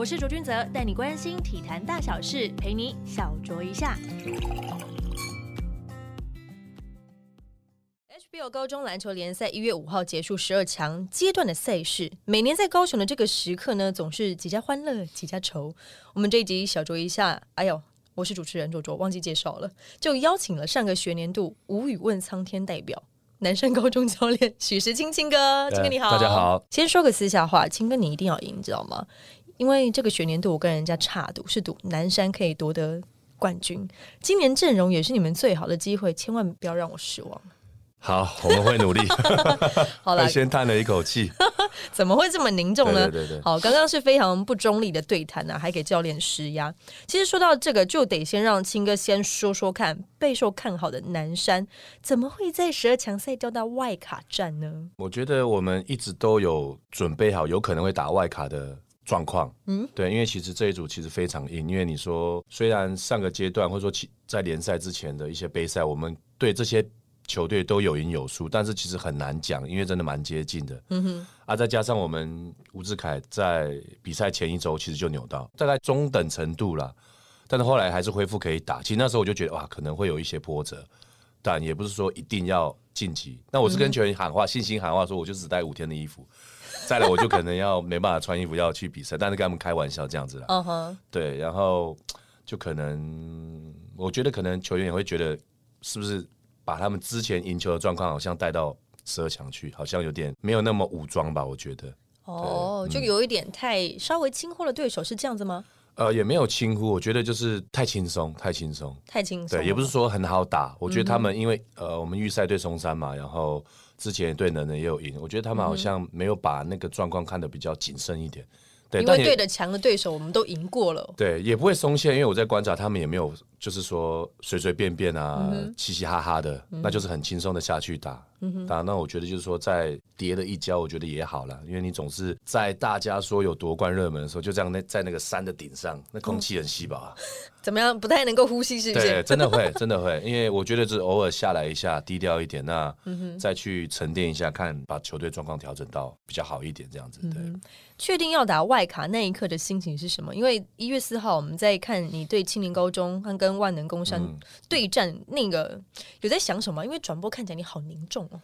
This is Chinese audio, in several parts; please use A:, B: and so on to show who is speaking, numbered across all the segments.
A: 我是卓君泽，带你关心体坛大小事，陪你小酌一下。HBO 高中篮球联赛一月五号结束十二强阶段的赛事，每年在高雄的这个时刻呢，总是几家欢乐几家愁。我们这一集小酌一下，哎呦，我是主持人卓卓，忘记介绍了，就邀请了上个学年度无语问苍天代表。南山高中教练许时清清哥，清哥你好，
B: 大家好。
A: 先说个私下话，清哥你一定要赢，知道吗？因为这个学年度我跟人家差赌，是赌南山可以夺得冠军。今年阵容也是你们最好的机会，千万不要让我失望。
B: 好，我们会努力。
A: 好了，
B: 先叹了一口气，
A: 怎么会这么凝重呢？
B: 对对对。
A: 好，刚刚是非常不中立的对谈呢，还给教练施压。其实说到这个，就得先让青哥先说说看，备受看好的南山怎么会在十二强赛掉到外卡战呢？
B: 我觉得我们一直都有准备好有可能会打外卡的状况。嗯，对，因为其实这一组其实非常硬，因为你说虽然上个阶段或者说其在联赛之前的一些杯赛，我们对这些。球队都有赢有输，但是其实很难讲，因为真的蛮接近的。嗯哼，啊，再加上我们吴志凯在比赛前一周其实就扭到，大概中等程度了，但是后来还是恢复可以打。其实那时候我就觉得哇，可能会有一些波折，但也不是说一定要晋级。那我是跟球员喊话，信心喊话，说我就只带五天的衣服，再来我就可能要没办法穿衣服要去比赛，但是跟他们开玩笑这样子了。嗯哼，对，然后就可能我觉得可能球员也会觉得是不是。把他们之前赢球的状况好像带到十二强去，好像有点没有那么武装吧？我觉得
A: 哦，就有一点太稍微轻忽了对手，是这样子吗？
B: 呃，也没有轻忽，我觉得就是太轻松，太轻松，
A: 太轻松。
B: 对，也不是说很好打。我觉得他们因为呃，我们预赛对松山嘛，然后之前对能人也有赢，我觉得他们好像没有把那个状况看得比较谨慎一点。
A: 对，因为对的强的对手我们都赢过了。
B: 对，也不会松懈，因为我在观察他们也没有。就是说随随便便啊，嘻嘻哈哈的，那就是很轻松的下去打打。那我觉得就是说，在跌了一跤，我觉得也好了，因为你总是在大家说有夺冠热门的时候，就这样那在那个山的顶上，那空气很稀薄啊。
A: 怎么样？不太能够呼吸，是不是？
B: 对，真的会，真的会。因为我觉得，就是偶尔下来一下，低调一点，那再去沉淀一下，看把球队状况调整到比较好一点，这样子。对。
A: 确定要打外卡那一刻的心情是什么？因为一月四号我们在看你对青年高中跟跟万能工商对战，那个有在想什么？因为转播看起来你好凝重哦。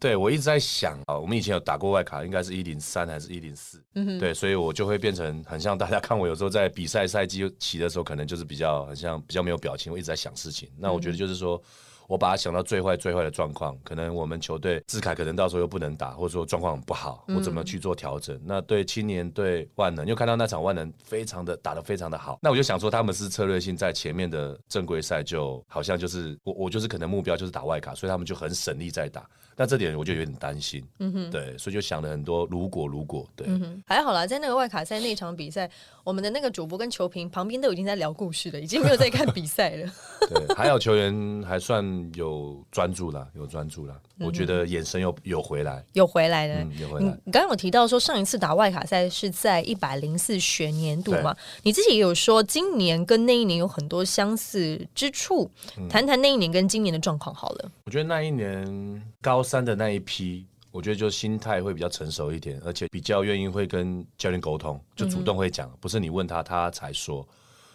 B: 对，我一直在想啊，我们以前有打过外卡，应该是一零三还是一零四？嗯对，所以我就会变成很像大家看我有时候在比赛赛季起的时候，可能就是比较很像比较没有表情，我一直在想事情。那我觉得就是说。我把它想到最坏最坏的状况，可能我们球队志凯可能到时候又不能打，或者说状况不好，我怎么去做调整？那对青年对万能，又看到那场万能非常的打得非常的好，那我就想说他们是策略性在前面的正规赛就好像就是我我就是可能目标就是打外卡，所以他们就很省力在打。那这点我就有点担心，嗯哼，对，所以就想了很多如果如果，对，
A: 还好啦，在那个外卡赛那场比赛，我们的那个主播跟球评旁边都已经在聊故事了，已经没有在看比赛了。
B: 对，还好球员还算有专注啦，有专注了。我觉得眼神有有回来，
A: 有回来的，
B: 有回来。
A: 你刚刚有提到说上一次打外卡赛是在一百零四学年度嘛？你自己也有说今年跟那一年有很多相似之处，谈谈那一年跟今年的状况好了。
B: 我觉得那一年高三的那一批，我觉得就心态会比较成熟一点，而且比较愿意会跟教练沟通，就主动会讲，不是你问他他才说。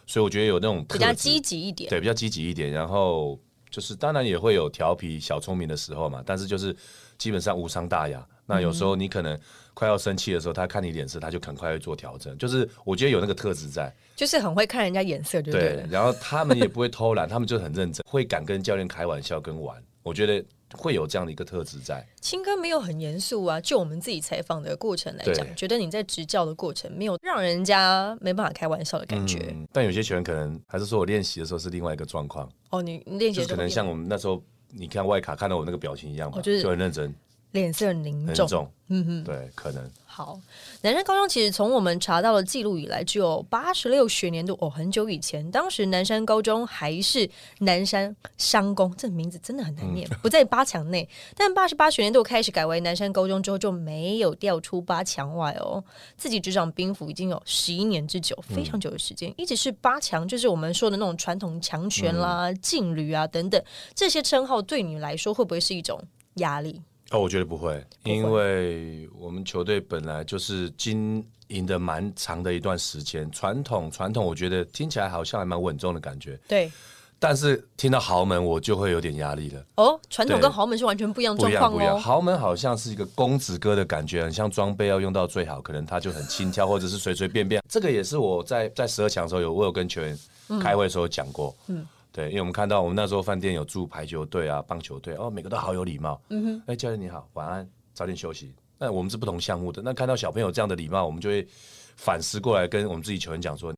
B: 所以我觉得有那种
A: 比较积极一点，
B: 对，比较积极一点，然后。就是当然也会有调皮小聪明的时候嘛，但是就是基本上无伤大雅。那有时候你可能快要生气的时候，他看你脸色，他就很快会做调整。就是我觉得有那个特质在，
A: 就是很会看人家眼色，对不对？
B: 然后他们也不会偷懒，他们就很认真，会敢跟教练开玩笑跟玩。我觉得。会有这样的一个特质在。
A: 青哥没有很严肃啊，就我们自己采访的过程来讲，觉得你在执教的过程没有让人家没办法开玩笑的感觉。
B: 但有些球员可能还是说我练习的时候是另外一个状况。
A: 哦，你练习
B: 可能像我们那时候，你看外卡看到我那个表情一样吧，就很认真，
A: 脸色凝重。
B: 嗯哼，对，可能。
A: 好，南山高中其实从我们查到的记录以来，只有八十六学年度哦，很久以前，当时南山高中还是南山商工，这名字真的很难念，不在八强内。但八十八学年度开始改为南山高中之后，就没有掉出八强外哦。自己执掌兵符已经有十一年之久，非常久的时间，一直是八强，就是我们说的那种传统强权啦、劲旅啊等等这些称号，对你来说会不会是一种压力？
B: 哦，我觉得不会，因为我们球队本来就是经营的蛮长的一段时间，传统传统，我觉得听起来好像还蛮稳重的感觉。
A: 对，
B: 但是听到豪门，我就会有点压力了。
A: 哦，传统跟豪门是完全不一样状况
B: 不一样。
A: 哦。
B: 豪门好像是一个公子哥的感觉，很像装备要用到最好，可能他就很轻佻，或者是随随便便。这个也是我在在十二强的时候有我有跟球员开会的时候讲过。嗯，对，因为我们看到我们那时候饭店有住排球队啊、棒球队，哦，每个都好有礼貌。嗯哼，哎，教练你好，晚安，早点休息。那我们是不同项目的，那看到小朋友这样的礼貌，我们就会反思过来跟我们自己球员讲说，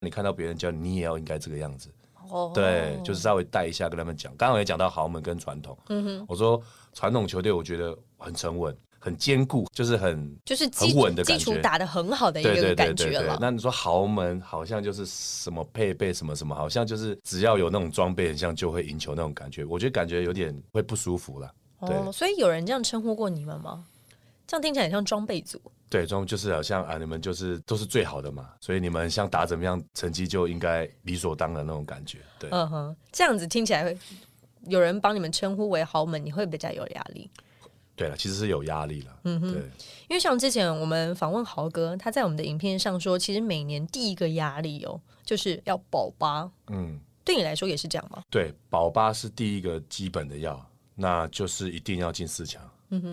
B: 你看到别人教你，你也要应该这个样子。
A: 哦，
B: 对，就是稍微带一下跟他们讲。刚刚也讲到豪门跟传统，嗯哼，我说传统球队我觉得很沉稳、很坚固，就是很
A: 就是基
B: 很稳的感觉。
A: 基础打得很好的一个感觉了。。
B: 那你说豪门好像就是什么配备什么什么，好像就是只要有那种装备，很像就会赢球那种感觉。我觉得感觉有点会不舒服了。对
A: 哦，所以有人这样称呼过你们吗？这样听起来很像装备组。
B: 对，装就是好像啊，你们就是都是最好的嘛，所以你们像打怎么样，成绩就应该理所当然那种感觉。对，
A: 嗯哼，这样子听起来会有人帮你们称呼为豪门，你会比较有压力。
B: 对了，其实是有压力了。嗯哼，对。
A: 因为像之前我们访问豪哥，他在我们的影片上说，其实每年第一个压力哦，就是要保八。
B: 嗯，
A: 对你来说也是这样吗？
B: 对，保八是第一个基本的要，那就是一定要进四强，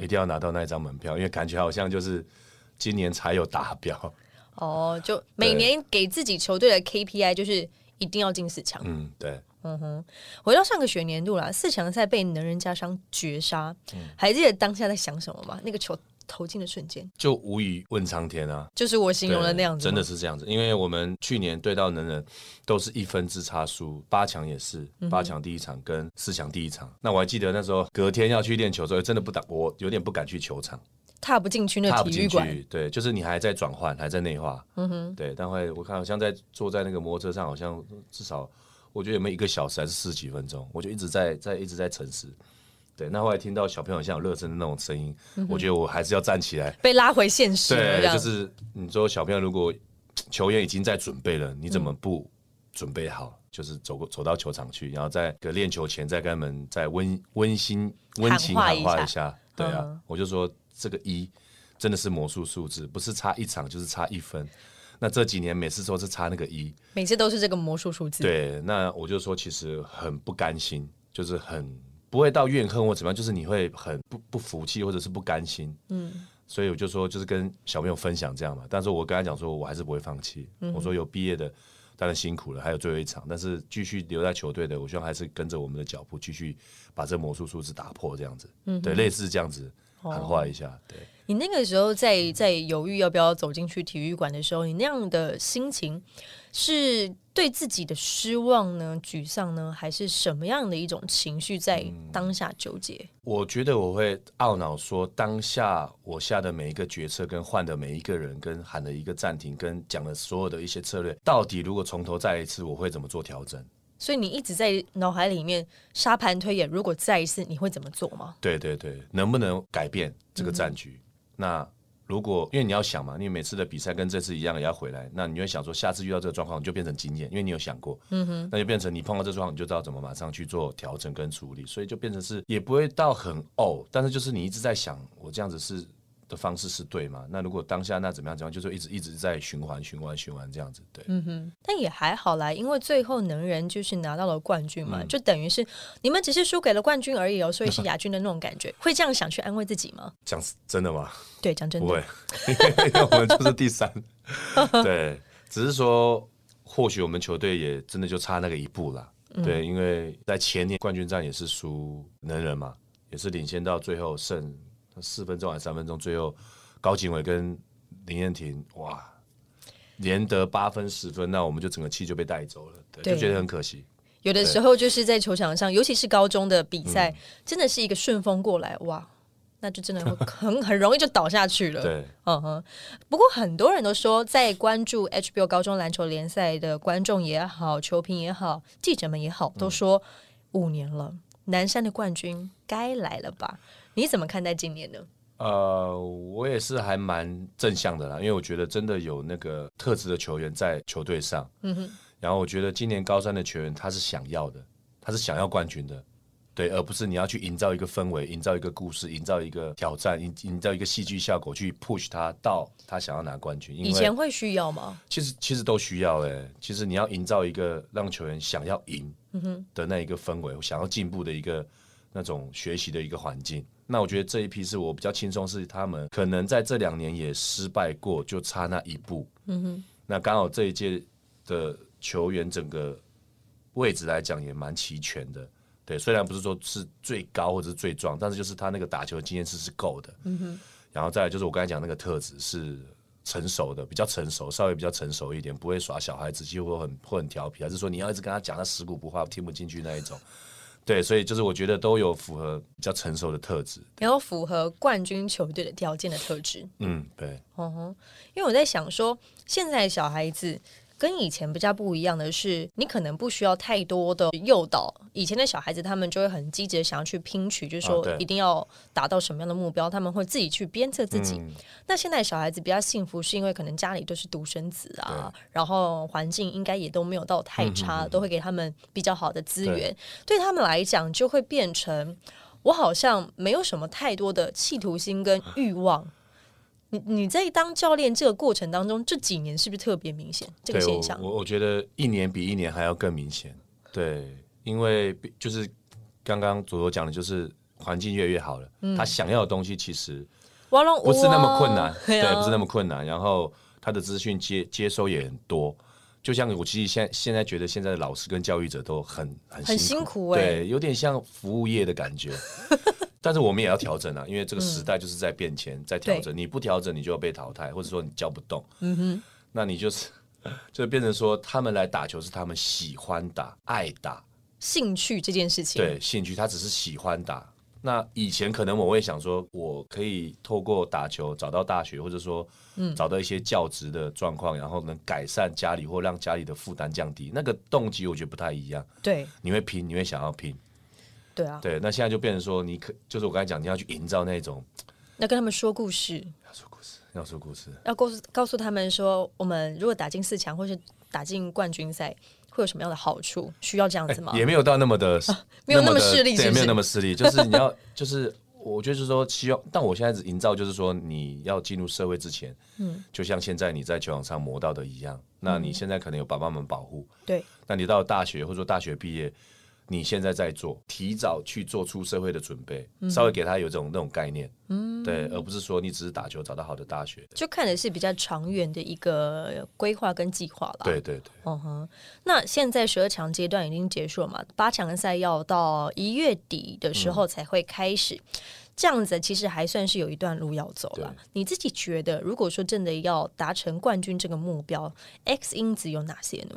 B: 一定要拿到那一张门票，因为感觉好像就是今年才有达标。
A: 哦，就每年给自己球队的 KPI 就是一定要进四强。
B: 嗯，对，
A: 回到上个学年度啦，四强赛被能人加商绝杀，
B: 嗯
A: 还记得当下在想什么吗？那个球投进的瞬间，
B: 就无以问苍天啊。
A: 就是我形容的那样子，
B: 真的是这样子。因为我们去年对到能人都是一分之差输，八强也是，
A: 嗯
B: 八强第一场跟四强第一场。那我还记得那时候隔天要去练球的时候，真的不打，我有点不敢去球场，
A: 踏不进去那体育馆。
B: 对，就是你还在转换，还在内化。嗯哼，对。但会我看好像在坐在那个摩托车上，好像至少我觉得有没有一个小时还是四十几分钟，我就一直在在一直在沉思。对，那后来听到小朋友像有热身的那种声音，我觉得我还是要站起来。
A: 被拉回现实
B: 对，就是你说小朋友如果球员已经在准备了，你怎么不准备好？就是走过走到球场去，然后在个练球前再跟他们再温温馨温情喊
A: 喊话一下
B: 话一下。对啊，
A: 嗯
B: 我就说这个一真的是魔术数字，不是差一场就是差一分。那这几年每次都是差那个一，
A: 每次都是这个魔术数字。
B: 对，那我就说其实很不甘心，就是很不会到怨恨或怎么样，就是你会很不不服气或者是不甘心。嗯，所以我就说就是跟小朋友分享这样嘛，但是我跟他讲说我还是不会放弃。我说有毕业的当然辛苦了，还有最后一场，但是继续留在球队的，我希望还是跟着我们的脚步继续把这魔术数字打破，这样子。嗯对，类似这样子喊话一下，对。
A: 你那个时候在在犹豫要不要走进去体育馆的时候，你那样的心情是对自己的失望呢、沮丧呢，还是什么样的一种情绪在当下纠结？
B: 我觉得我会懊恼，说当下我下的每一个决策，跟换的每一个人，跟喊的一个暂停，跟讲的所有的一些策略，到底如果从头再来一次，我会怎么做调整？
A: 所以你一直在脑海里面沙盘推演，如果再一次，你会怎么做吗？
B: 对对对，能不能改变这个战局？那如果因为你要想嘛，你每次的比赛跟这次一样也要回来，那你会想说，下次遇到这个状况你就变成经验，因为你有想过，嗯哼，那就变成你碰到这状况，你就知道怎么马上去做调整跟处理，所以就变成是也不会到很哦，但是就是你一直在想，我这样子是的方式是对吗？那如果当下那怎么样怎么样，就是一直一直在循环循环循环这样子，对，嗯哼
A: 但也还好啦，因为最后能人就是拿到了冠军
B: 嗯
A: 嘛，就等于是你们只是输给了冠军而已哦，所以是 亚军的那种感觉。会这样想去安慰自己吗？
B: 讲真的吗？
A: 对，讲真的，
B: 不会，因为我们就是第三。对，只是说，或许我们球队也真的就差那个一步啦。对，因为在前年冠军战也是输能人嘛，也是领先到最后剩四分钟还是三分钟，最后高景伟跟林彦廷哇，连得八分十分，那我们就整个气就被带走了，对，
A: 对
B: 就觉得很可惜。
A: 有的时候就是在球场上，尤其是高中的比赛，
B: 嗯
A: 真的是一个顺风过来，哇，那就真的会 很很容易就倒下去了。
B: 对，
A: 嗯哼。不过很多人都说，在关注 HBO 高中篮球联赛的观众也好、球评也好、记者们也好，都说五年了，南山的冠军该来了吧？你怎么看待今年呢？
B: 呃，我也是还蛮正向的啦，因为我觉得真的有那个特质的球员在球队上，嗯哼，然后我觉得今年高三的球员他是想要的，他是想要冠军的，对，而不是你要去营造一个氛围、营造一个故事、营造一个挑战、营营造一个戏剧效果，去 push 他到他想要拿冠军。
A: 以前会需要吗？
B: 其实其实都需要哎，其实你要营造一个让球员想要赢的那一个氛围，想要进步的一个那种学习的一个环境。那我觉得这一批是我比较轻松，是他们可能在这两年也失败过，就差那一步。嗯哼，那刚好这一届的球员整个位置来讲也蛮齐全的。对，虽然不是说是最高或者是最壮，但是就是他那个打球的经验是是够的。嗯哼，然后再来就是我刚才讲那个特质是成熟的，比较成熟，稍微比较成熟一点，不会耍小孩子，几乎很会很调皮，还是说你要一直跟他讲他死骨不化，听不进去那一种。对，所以就是我觉得都有符合比较成熟的特质，
A: 然后符合冠军球队的条件的特质。
B: 嗯，对。
A: 嗯哼，因为我在想说，现在小孩子。跟以前比较不一样的是，你可能不需要太多的诱导。以前的小孩子他们就会很积极的想要去拼取，就是说一定要达到什么样的目标，他们会自己去鞭策自己。那现在小孩子比较幸福，是因为可能家里都是独生子啊，然后环境应该也都没有到太差，都会给他们比较好的资源。对他们来讲，就会变成我好像没有什么太多的企图心跟欲望。你你在当教练这个过程当中，这几年是不是特别明显这个现象？
B: 我我觉得一年比一年还要更明显。对，因为就是刚刚左左讲的，就是环境越来越好了，他想要的东西其实不是那么困难，对，不是那么困难。然后他的资讯接接收也很多，就像我其实现现在觉得现在的老师跟教育者都很很辛苦，对，有点像服务业的感觉。但是我们也要调整啊，因为这个时代就是在变迁，在调整。你不调整，你就要被淘汰，或者说你教不动。嗯哼，那你就是 就变成说，他们来打球是他们喜欢打、爱打、
A: 兴趣这件事情。
B: 对，兴趣他只是喜欢打。那以前可能我会想说，我可以透过打球找到大学，或者说找到一些教职的状况，然后能改善家里或让家里的负担降低。那个动机我觉得不太一样。
A: 对，
B: 你会拼，你会想要拼。
A: 对啊，
B: 对，那现在就变成说，你可就是我刚才讲，你要去营造那种，
A: 要跟他们说故事，
B: 要说故事，要说故事，
A: 要告诉告诉他们说，我们如果打进四强或是打进冠军赛，会有什么样的好处？需要这样子吗？
B: 也没有到 那么的，
A: 没有那么势利，
B: 对，没有那么势利，就是你要，就是我就是说，希望，但我现在营造就是说，你要进入社会之前，嗯，就像现在你在球场上磨到的一样，那你现在可能有爸爸们保护，
A: 对，
B: 那你到大学或者说大学毕业。你现在在做，提早去做出社会的准备，稍微给他有这种那种概念，嗯，对，而不是说你只是打球找到好的大学，
A: 就看的是比较长远的一个规划跟计划了。
B: 对对对，
A: 嗯哼。那现在十二强阶段已经结束了嘛？八强赛要到一月底的时候才会开始，这样子其实还算是有一段路要走了。你自己觉得，如果说真的要达成冠军这个目标，X 因子有哪些呢？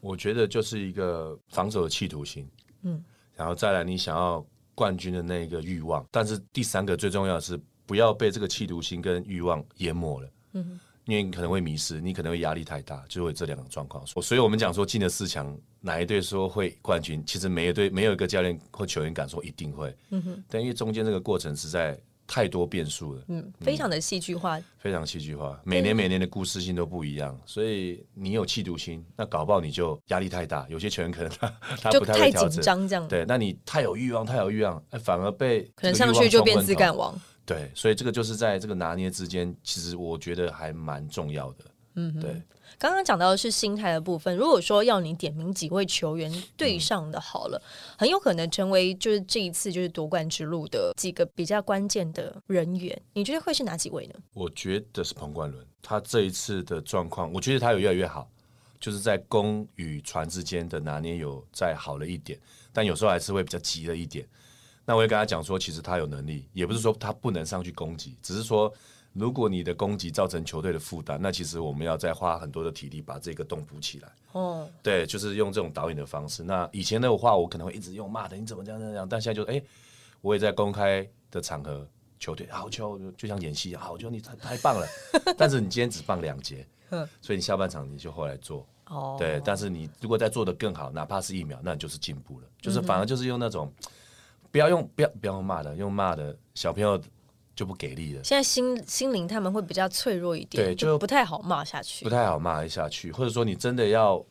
B: 我觉得就是一个防守的企图心。嗯，然后再来，你想要冠军的那个欲望，但是第三个最重要的是不要被这个企图心跟欲望淹没了。嗯，因为你可能会迷失，你可能会压力太大，就会这两个状况。所以，我们讲说进了四强，哪一队说会冠军？其实每一队没有一个教练或球员敢说一定会。嗯哼，但因为中间这个过程实在。太多变数了，
A: 嗯，非常的戏剧化，
B: 非常戏剧化，每年每年的故事性都不一样，所以你有气度心，那搞不好你就压力太大。有些球员可能他他不
A: 太紧张这样，
B: 对，那你太有欲望，太有欲望，哎，反而被
A: 可能上去就变自干王。
B: 对，所以这个就是在这个拿捏之间，其实我觉得还蛮重要的，嗯，对。
A: 刚刚讲到的是心态的部分。如果说要你点名几位球员对上的好了，很有可能成为就是这一次就是夺冠之路的几个比较关键的人员。你觉得会是哪几位呢？
B: 我觉得是彭冠伦，他这一次的状况，我觉得他有越来越好，就是在攻与传之间的拿捏有再好了一点，但有时候还是会比较急了一点。那我也跟他讲说，其实他有能力，也不是说他不能上去攻击，只是说。如果你的攻击造成球队的负担，那其实我们要再花很多的体力把这个洞补起来。哦，对，就是用这种导演的方式。那以前的话，我可能会一直用骂的，你怎么这样这样？但现在就哎，我也在公开的场合，球队好球，就像演戏一样，好球，你太太棒了。但是你今天只放两节，所以你下半场你就后来做。哦，对，但是你如果再做的更好，哪怕是一秒，那你就是进步了。就是反而就是用那种不要用不要不要用骂的，用骂的小朋友。就不给力了。
A: 现在心心灵他们会比较脆弱一点，
B: 对，就
A: 不太好骂下去，
B: 不太好骂下去。或者说你真的要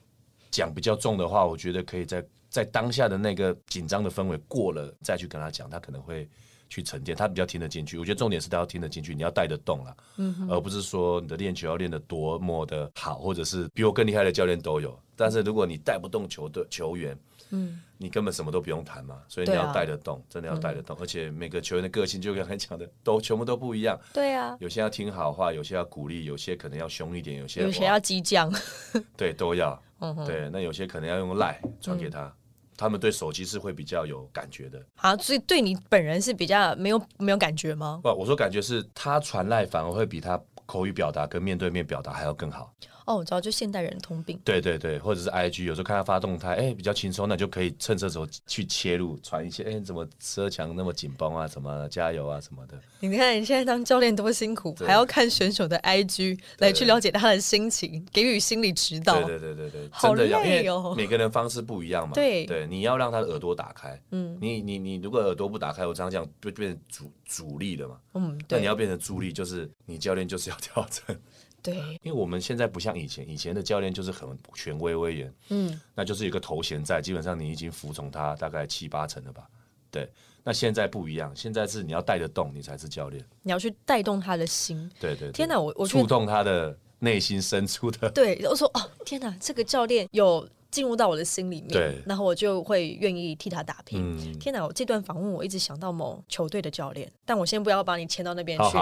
B: 讲比较重的话，我觉得可以在在当下的那个紧张的氛围过了，再去跟他讲，他可能会去沉淀，他比较听得进去。我觉得重点是他要听得进去，你要带得动了，嗯，而不是说你的练球要练得多么的好，或者是比我更厉害的教练都有。但是如果你带不动球队球员，嗯，你根本什么都不用谈嘛。所以你要带得动，真的要带得动。而且每个球员的个性，就刚才讲的，都全部都不一样。
A: 对啊，
B: 有些要听好话，有些要鼓励，有些可能要凶一点，有些
A: 有些要激将，
B: 对，都要。对，那有些可能要用赖传给他，他们对手机是会比较有感觉的。
A: 好，所以对你本人是比较没有没有感觉吗？
B: 不，我说感觉是他传赖反而会比他口语表达跟面对面表达还要更好。
A: 哦，我知道，就现代人通病。
B: 对对对，或者是 I G，有时候看他发动态，哎，比较轻松，那就可以趁这时候去切入，传一些，哎，怎么车墙那么紧绷啊？什么加油啊？什么的。
A: 你看你现在当教练多辛苦，还要看选手的 I G 来去了解他的心情，给予心理指导。
B: 对对对对对，
A: 好
B: 累哦。每个人方式不一样嘛。
A: 对
B: 对，你要让他的耳朵打开。嗯，你你你如果耳朵不打开，我常常讲就变成阻阻力了嘛。嗯，那你要变成助力，就是你教练就是要调整。
A: 对，
B: 因为我们现在不像以前，以前的教练就是很权威威严，嗯，那就是有个头衔在，基本上你已经服从他大概七八成了吧？对，那现在不一样，现在是你要带得动，你才是教练，
A: 你要去带动他的心。
B: 对对，
A: 天哪，我我
B: 触动他的内心深处的。
A: 对，我说哦，天哪，这个教练有。进入到我的心里面，然后我就会愿意替他打拼。天哪！我这段访问我一直想到某球队的教练，但我先不要把你牵到那边去，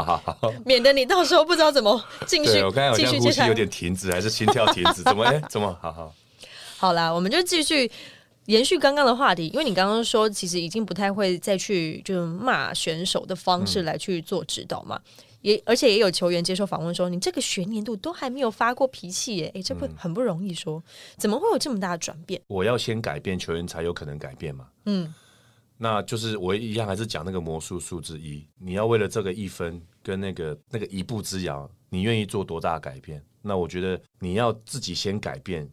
A: 免得你到时候不知道怎么继续。
B: 我刚才好像呼吸有点停止，还是心跳停止？怎么？哎，怎么？好好。
A: 好啦，我们就继续延续刚刚的话题，因为你刚刚说其实已经不太会再去就骂选手的方式来去做指导嘛。也而且也有球员接受访问说：“你这个学年度都还没有发过脾气耶，哎，这不很不容易说，怎么会有这么大的转变？”
B: 我要先改变，球员才有可能改变嘛。嗯，那就是我一样还是讲那个魔术数字一，你要为了这个一分跟那个那个一步之遥，你愿意做多大改变？那我觉得你要自己先改变。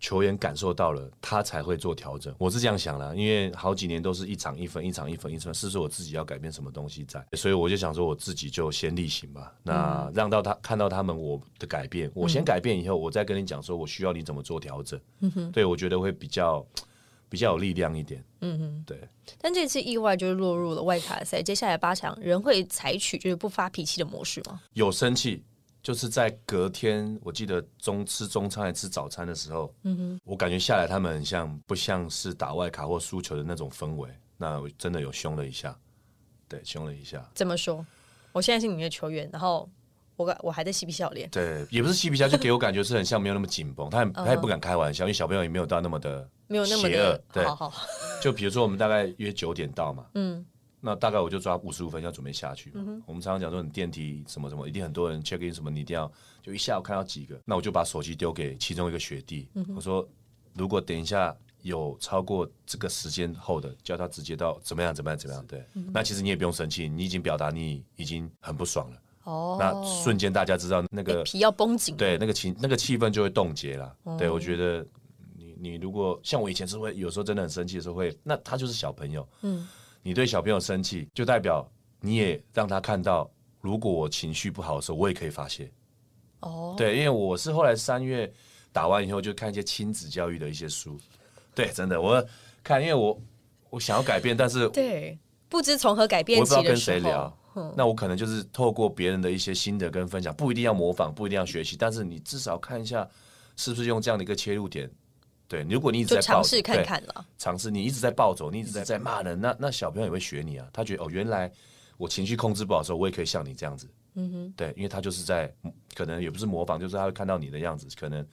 B: 球员感受到了，他才会做调整。我是这样想的，因为好几年都是一场一分，一场一分，一分，是说我自己要改变什么东西在，所以我就想说，我自己就先例行吧。那让到他看到他们我的改变，我先改变以后，我再跟你讲说我需要你怎么做调整。嗯哼，对我觉得会比较比较有力量一点。嗯哼，对。
A: 但这次意外就是落入了外卡赛，接下来八强人会采取就是不发脾气的模式吗？
B: 有生气。就是在隔天，我记得中吃中餐还吃早餐的时候，嗯哼，我感觉下来他们很像不像是打外卡或输球的那种氛围，那我真的有凶了一下，对，凶了一下。
A: 怎么说？我现在是你们的球员，然后我我还在嬉皮笑脸，
B: 对，也不是嬉皮笑，就给我感觉是很像没有那么紧绷，他他也不敢开玩笑，因为小朋友也没有到那么的
A: 没有那么
B: 邪恶，对，
A: 好好。
B: 就比如说我们大概约九点到嘛，嗯。那大概我就抓五十五分要准备下去。我们常常讲说，你电梯什么什么，一定很多人 check in 什么，你一定要就一下我看到几个。那我就把手机丢给其中一个学弟，我说如果等一下有超过这个时间后的，叫他直接到怎么样怎么样怎么样。对，那其实你也不用生气，你已经表达你已经很不爽了。哦，那瞬间大家知道那个
A: 皮要绷紧，
B: 对，那个情那个气氛就会冻结了。对我觉得你你如果像我以前是会有时候真的很生气的时候会，那他就是小朋友。嗯。你对小朋友生气，就代表你也让他看到，如果我情绪不好的时候，我也可以发泄。哦，对，因为我是后来三月打完以后，就看一些亲子教育的一些书。对，真的，我看，因为我我想要改变，但是
A: 对，不知从何改变，
B: 我不知道跟谁聊。那我可能就是透过别人的一些心得跟分享，不一定要模仿，不一定要学习，但是你至少看一下，是不是用这样的一个切入点。对，如果你一直在
A: 尝试看看了，
B: 尝试你一直在暴走，你一直在在骂人，那那小朋友也会学你啊。他觉得哦，原来我情绪控制不好的时候，我也可以像你这样子。嗯哼，对，因为他就是在可能也不是模仿，就是他会看到你的样子，可能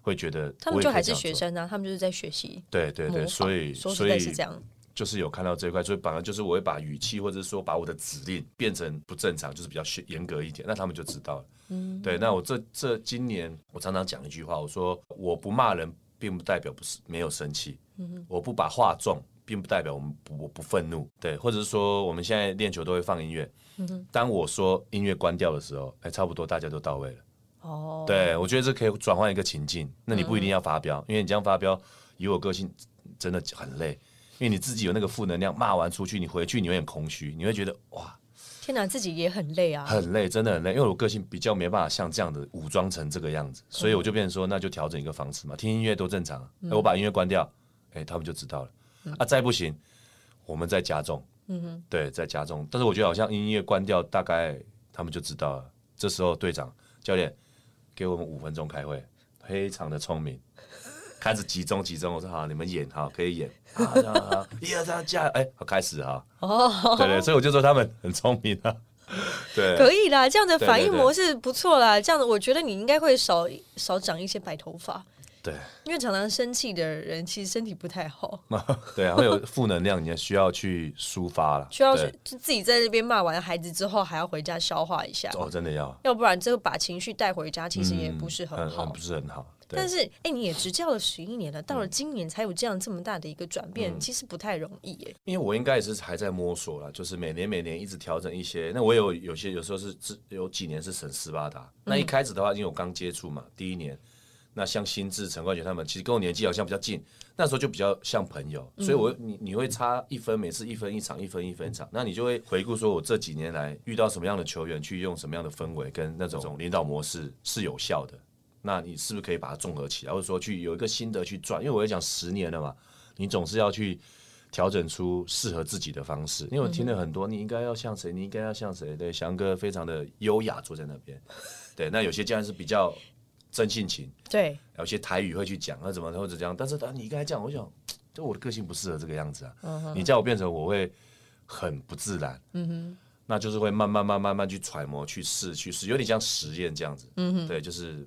B: 会觉得
A: 他们就还是学生啊，他们就是在学习。
B: 对对对，所以所以是这样，就是有看到这一块，所以反而就是我会把语气或者说把我的指令变成不正常，就是比较严格一点，那他们就知道了。嗯，对，那我这这今年我常常讲一句话，我说我不骂人。并不代表不是没有生气，我不把话重，并不代表我们不我不愤怒，对，或者是说我们现在练球都会放音乐，当我说音乐关掉的时候，哎，差不多大家都到位了。哦，对，我觉得这可以转换一个情境，那你不一定要发飙，因为你这样发飙，以我个性真的很累，因为你自己有那个负能量，骂完出去，你回去你有点空虚，你会觉得哇。
A: 天哪，自己也很累啊，
B: 很累，真的很累。因为我个性比较没办法像这样的武装成这个样子，所以我就变成说，那就调整一个方式嘛，听音乐都正常。我把音乐关掉，哎，他们就知道了。啊，再不行，我们再加重。嗯哼，对，再加重。但是我觉得好像音乐关掉，大概他们就知道了。这时候队长、教练给我们五分钟开会，非常的聪明，开始集中集中。我说好，你们演好，可以演。好，一二三，加，哎，好，开始哈。哦，对对，所以我就说他们很聪明啊。对，
A: 可以啦，这样的反应模式不错啦。这样的，我觉得你应该会少少长一些白头发。
B: 对，
A: 因为常常生气的人其实身体不太好。
B: 对啊，会有负能量，你也需要去抒发了。
A: 需要就自己在那边骂完孩子之后，还要回家消化一下。
B: 哦，真的要，
A: 要不然这个把情绪带回家，其实也不是很好，
B: 不是很好。
A: 但是，哎，你也执教了十一年了，到了今年才有这样这么大的一个转变，其实不太容易耶。
B: 因为我应该也是还在摸索了，就是每年每年一直调整一些。那我有有些有时候是有几年是省斯巴达。那一开始的话，因为我刚接触嘛，第一年。那像新智、陈冠杰他们，其实跟我年纪好像比较近，那时候就比较像朋友，所以我你你会差一分，每次一分一场，一分一分一场，那你就会回顾说，我这几年来遇到什么样的球员，去用什么样的氛围跟那种领导模式是有效的，那你是不是可以把它综合起来，或者说去有一个心得去转？因为我讲十年了嘛，你总是要去调整出适合自己的方式。因为我听了很多，你应该要像谁，你应该要像谁，对，翔哥非常的优雅坐在那边，对，那有些教练是比较。真性情，
A: 对，
B: 有些台语会去讲，那怎么或者这样？但是啊，你刚才讲，我想，就我的个性不适合这个样子啊。你叫我变成，我会很不自然。嗯哼，那就是会慢慢、慢、慢慢去揣摩、去试、去试，有点像实验这样子。嗯哼，对，就是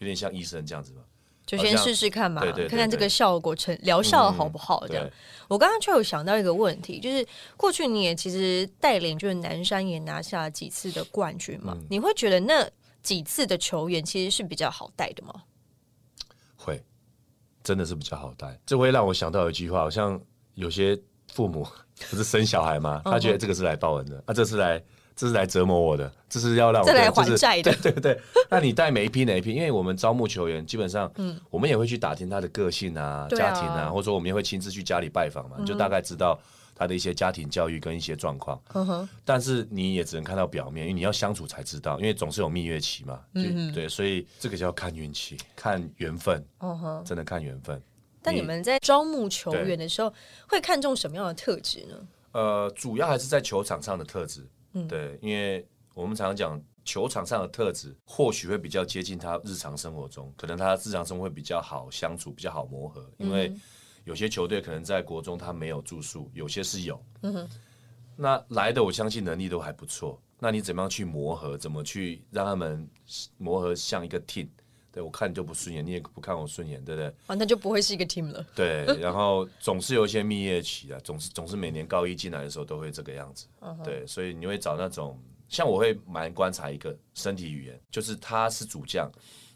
B: 有点像医生这样子吧。
A: 就先试试看嘛，
B: 对对，
A: 看看这个效果成疗效好不好？这样。我刚刚就有想到一个问题，就是过去你也其实带领，就是南山也拿下了几次的冠军嘛？你会觉得那？几次的球员其实是比较好带的吗？
B: 会，真的是比较好带。这会让我想到一句话，好像有些父母 不是生小孩吗？他觉得这个是来报恩的，啊，这是来这是来折磨我的，这是要让我
A: 还债的。
B: 对对对，那你带每一批哪一批？因为我们招募球员，基本上，嗯，我们也会去打听他的个性啊、家庭啊，或者说我们也会亲自去家里拜访嘛，就大概知道。他的一些家庭教育跟一些状况，但是你也只能看到表面，因为你要相处才知道，因为总是有蜜月期嘛，嗯对，所以这个叫看运气、看缘分，嗯真的看缘分。
A: 但你们在招募球员的时候，会看重什么样的特质呢？
B: 呃，主要还是在球场上的特质，对，因为我们常常讲球场上的特质，或许会比较接近他日常生活中，可能他日常生活会比较好相处，比较好磨合，因为。有些球队可能在国中他没有住宿，有些是有。嗯哼，那来的我相信能力都还不错。那你怎么样去磨合？怎么去让他们磨合像一个 team？对我看你就不顺眼，你也不看我顺眼，对不对？
A: 啊，那就不会是一个 team 了。
B: 对，然后总是有一些蜜月期啊，总是总是每年高一进来的时候都会这个样子。对，所以你会找那种像我会蛮观察一个身体语言，就是他是主将。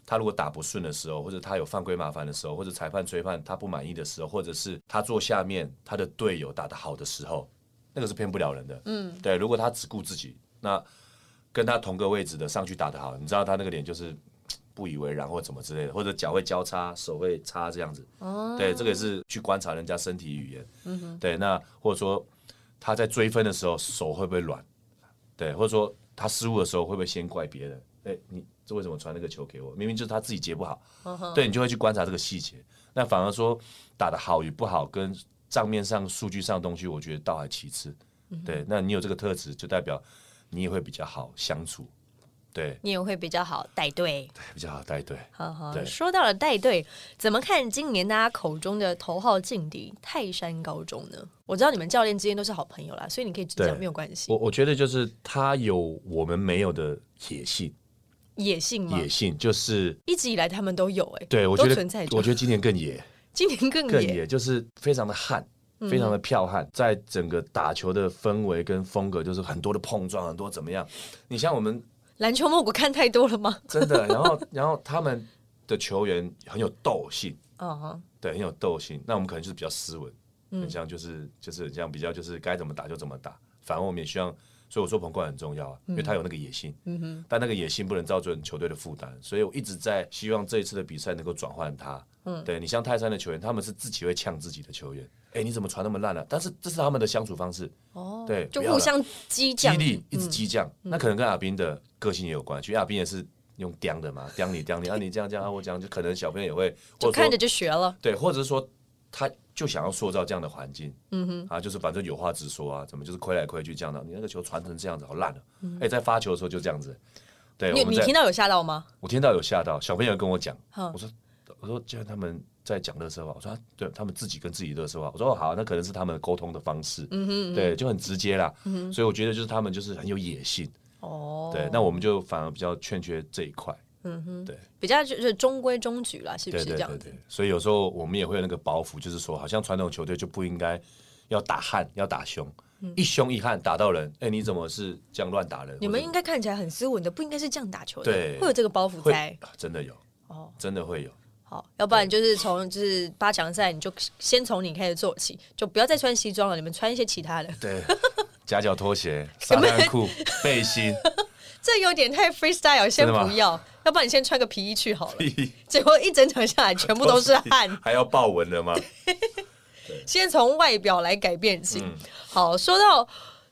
B: 他如果打不顺的时候，或者他有犯规麻烦的时候，或者裁判吹判他不满意的时候，或者是他坐下面他的队友打得好的时候，那个是骗不了人的。嗯，对。如果他只顾自己，那跟他同个位置的上去打得好，你知道他那个脸就是不以为然或怎么之类的，或者脚会交叉，手会叉这样子。哦，对，这个也是去观察人家身体语言。嗯哼，对。那或者说他在追分的时候手会不会软？对，或者说他失误的时候会不会先怪别人？哎，你。这为什么传那个球给我？明明就是他自己接不好，对你就会去观察这个细节。那反而说打的好与不好，跟账面上数据上的东西，我觉得倒还其次。对，那你有这个特质，就代表你也会比较好相处。对，
A: 你也会比较好带队，
B: 对，比较好带队。
A: 好好，说到了带队，怎么看今年大家口中的头号劲敌泰山高中呢？我知道你们教练之间都是好朋友啦，所以你可以直讲没有关系。
B: 我我觉得就是他有我们没有的野性。
A: 野性吗？
B: 野性就是
A: 一直以来他们都有哎，
B: 对我觉得存在我觉得今年更野，
A: 今年更
B: 更野，就是非常的悍，非常的彪悍，在整个打球的氛围跟风格，就是很多的碰撞，很多怎么样？你像我们
A: 篮球梦，我看太多了吗？
B: 真的，然后然后他们的球员很有斗性，哦，对，很有斗性。那我们可能就是比较斯文，很像就是就是这样比较就是该怎么打就怎么打，反而我们也希望。所以我说彭冠很重要啊，因为他有那个野心，但那个野心不能造成球队的负担，所以我一直在希望这一次的比赛能够转换他。嗯，对你像泰山的球员，他们是自己会呛自己的球员，哎，你怎么传那么烂了？但是这是他们的相处方式。哦，对，
A: 就互相激激
B: 励，一直激将。那可能跟阿斌的个性也有关，其实阿斌也是用刁的嘛，刁你刁你，啊，你这样这样，啊，我这样，就可能小朋友也会，
A: 就看着就学了。
B: 对，或者是说。他就想要塑造这样的环境，嗯哼，啊，就是反正有话直说啊，怎么就是亏来亏去这样的，你那个球传成这样子，好烂了，哎，在发球的时候就这样子，对，
A: 你你听到有吓到吗？
B: 我听到有吓到，小朋友跟我讲，我说我说既然他们在讲乐色话，我说对他们自己跟自己乐色话，我说好，那可能是他们沟通的方式，嗯哼，对，就很直接啦，嗯所以我觉得就是他们就是很有野性，哦，对，那我们就反而比较欠缺这一块。嗯哼，对，
A: 比较就是中规中矩啦，是不是这样子？
B: 所以有时候我们也会有那个包袱，就是说，好像传统球队就不应该要打悍，要打凶，一凶一悍打到人，哎，你怎么是这样乱打人？
A: 你们应该看起来很斯文的，不应该是这样打球的，对，会有这个包袱在，
B: 真的有。哦，真的会有。
A: 好，要不然就是从就是八强赛，你就先从你开始做起，就不要再穿西装了，你们穿一些其他的，
B: 对，夹脚拖鞋、沙滩裤、背心。
A: 这有点太 freestyle，先不要，要不然你先穿个皮衣去好了。结果一整场下来，全部都是汗，
B: 还要豹纹的吗？
A: 先从外表来改变型。好，说到。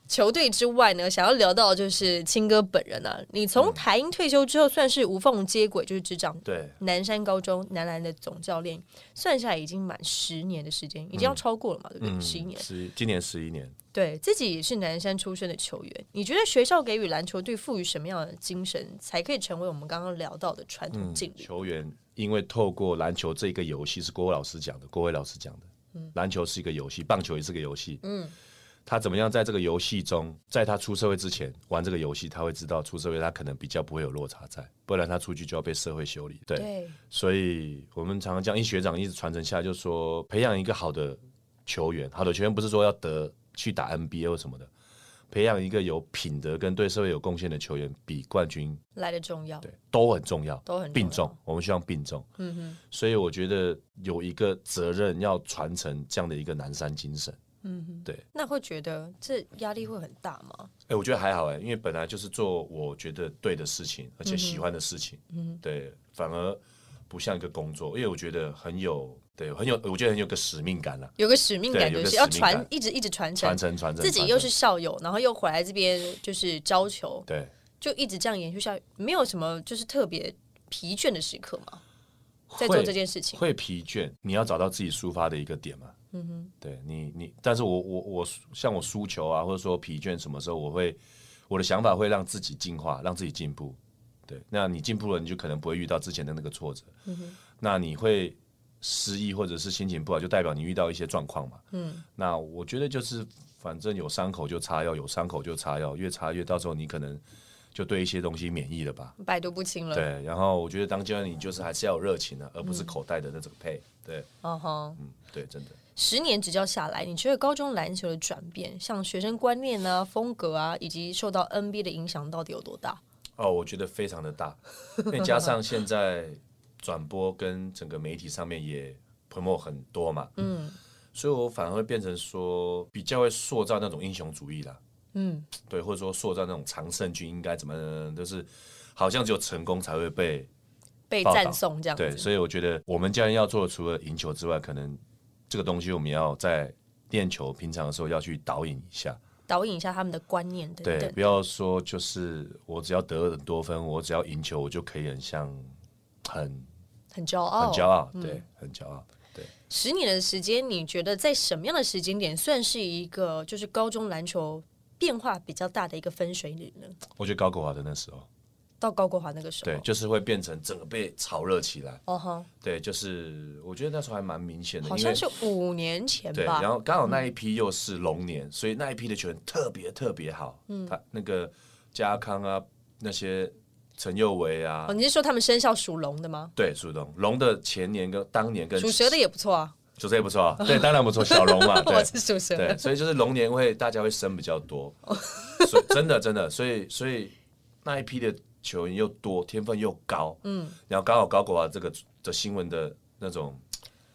A: 球队之外呢，想要聊到就是青哥本人啊。你从台英退休之后，算是无缝接轨，就是执掌
B: 对
A: 南山高中男篮的总教练，算下来已经满十年的时间，已经要超过了嘛，对不对？十一年，
B: 十今年十一年。
A: 对自己也是南山出身的球员，你觉得学校给予篮球队赋予什么样的精神，才可以成为我们刚刚聊到的传统劲旅？
B: 球员因为透过篮球这个游戏，是郭老师讲的，郭伟老师讲的，嗯，篮球是一个游戏，棒球也是个游戏，嗯。他怎么样在这个游戏中，在他出社会之前玩这个游戏，他会知道出社会他可能比较不会有落差在，不然他出去就要被社会修理。对，所以我们常常讲，一学长一直传承下来，就说培养一个好的球员，好的球员不是说要得去打 NBA 或什么的，培养一个有品德跟对社会有贡献的球员，比冠军
A: 来的重要。
B: 对，都很重要，
A: 都很
B: 并重。我们希望并重。嗯哼。所以我觉得有一个责任要传承这样的一个南山精神。嗯哼，对，
A: 那会觉得这压力会很大吗？
B: 哎，我觉得还好哎，因为本来就是做我觉得对的事情，而且喜欢的事情，嗯，对，反而不像一个工作，因为我觉得很有，对，很有，我觉得很有个使命感了，
A: 有个使命感就是要传，一直一直传承，
B: 传承，传承，
A: 自己又是校友，然后又回来这边就是教球，
B: 对，
A: 就一直这样延续下去，没有什么就是特别疲倦的时刻嘛，在做这件事情。
B: 会疲倦，你要找到自己抒发的一个点嘛。嗯哼，对你你，但是我我我像我输球啊，或者说疲倦什么时候，我会我的想法会让自己进化，让自己进步。对，那你进步了，你就可能不会遇到之前的那个挫折。嗯哼，那你会失意或者是心情不好，就代表你遇到一些状况嘛。嗯，那我觉得就是反正有伤口就擦药，有伤口就擦药，越擦越到时候你可能就对一些东西免疫了吧，
A: 百毒不侵了。
B: 对，然后我觉得当教练你就是还是要有热情的，而不是口袋的那种配。对，哦吼，嗯，对，真的。
A: 十年执教下来，你觉得高中篮球的转变，像学生观念啊、风格啊，以及受到 NBA 的影响，到底有多大？
B: 哦，我觉得非常的大，再加上现在转播跟整个媒体上面也 promo 很多嘛，嗯，所以我反而会变成说，比较会塑造那种英雄主义啦，嗯，对，或者说塑造那种常胜军应该怎么，就是好像只有成功才会被
A: 被赞颂这样，
B: 对，所以我觉得我们教练要做的，除了赢球之外，可能。这个东西我们要在练球平常的时候要去导引一下，
A: 导引一下他们的观念，
B: 对，不要说就是我只要得很多分，我只要赢球，我就可以很像很
A: 很骄傲，
B: 很骄傲，对，很骄傲，对。
A: 十年的时间，你觉得在什么样的时间点算是一个就是高中篮球变化比较大的一个分水岭呢？
B: 我觉得高国华的那时候。
A: 到高国华那个时候，
B: 对，就是会变成整个被炒热起来。哦哈，对，就是我觉得那时候还蛮明显的，
A: 好像是五年前吧。
B: 然后刚好那一批又是龙年，所以那一批的球员特别特别好。嗯，他那个家康啊，那些陈佑维啊，
A: 哦，你是说他们生肖属龙的吗？
B: 对，属龙。龙的前年跟当年跟
A: 属蛇的也不错啊，
B: 属蛇也不错啊。对，当然不错，小龙嘛。
A: 我是属蛇，
B: 对，所以就是龙年会大家会生比较多。所以真的真的，所以所以那一批的。球员又多，天分又高，嗯，然后刚好高国华这个的新闻的那种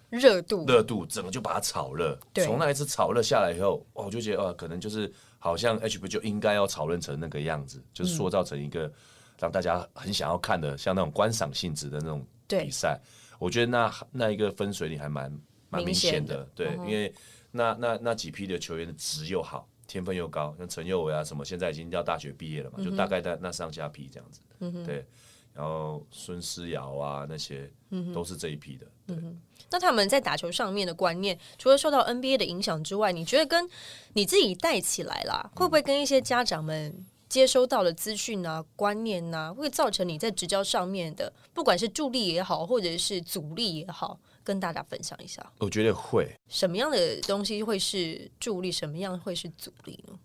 A: 热度，
B: 热度整个就把它炒热。从那一次炒热下来以后，我就觉得，哦，可能就是好像 H 不就应该要炒热成那个样子，就是塑造成一个让大家很想要看的，像那种观赏性质的那种比赛。我觉得那那一个分水岭还蛮蛮明显的，对，因为那那那几批的球员的值又好。天分又高，像陈佑伟啊什么，现在已经要大学毕业了嘛，就大概在那上下批这样子，对。然后孙思瑶啊那些，都是这一批的。对，
A: 那他们在打球上面的观念，除了受到 NBA 的影响之外，你觉得跟你自己带起来啦，会不会跟一些家长们接收到的资讯啊、观念啊，会造成你在执教上面的，不管是助力也好，或者是阻力也好，跟大家分享一下？
B: 我觉得会。
A: 什么样的东西会是助力？什么样会是阻力呢？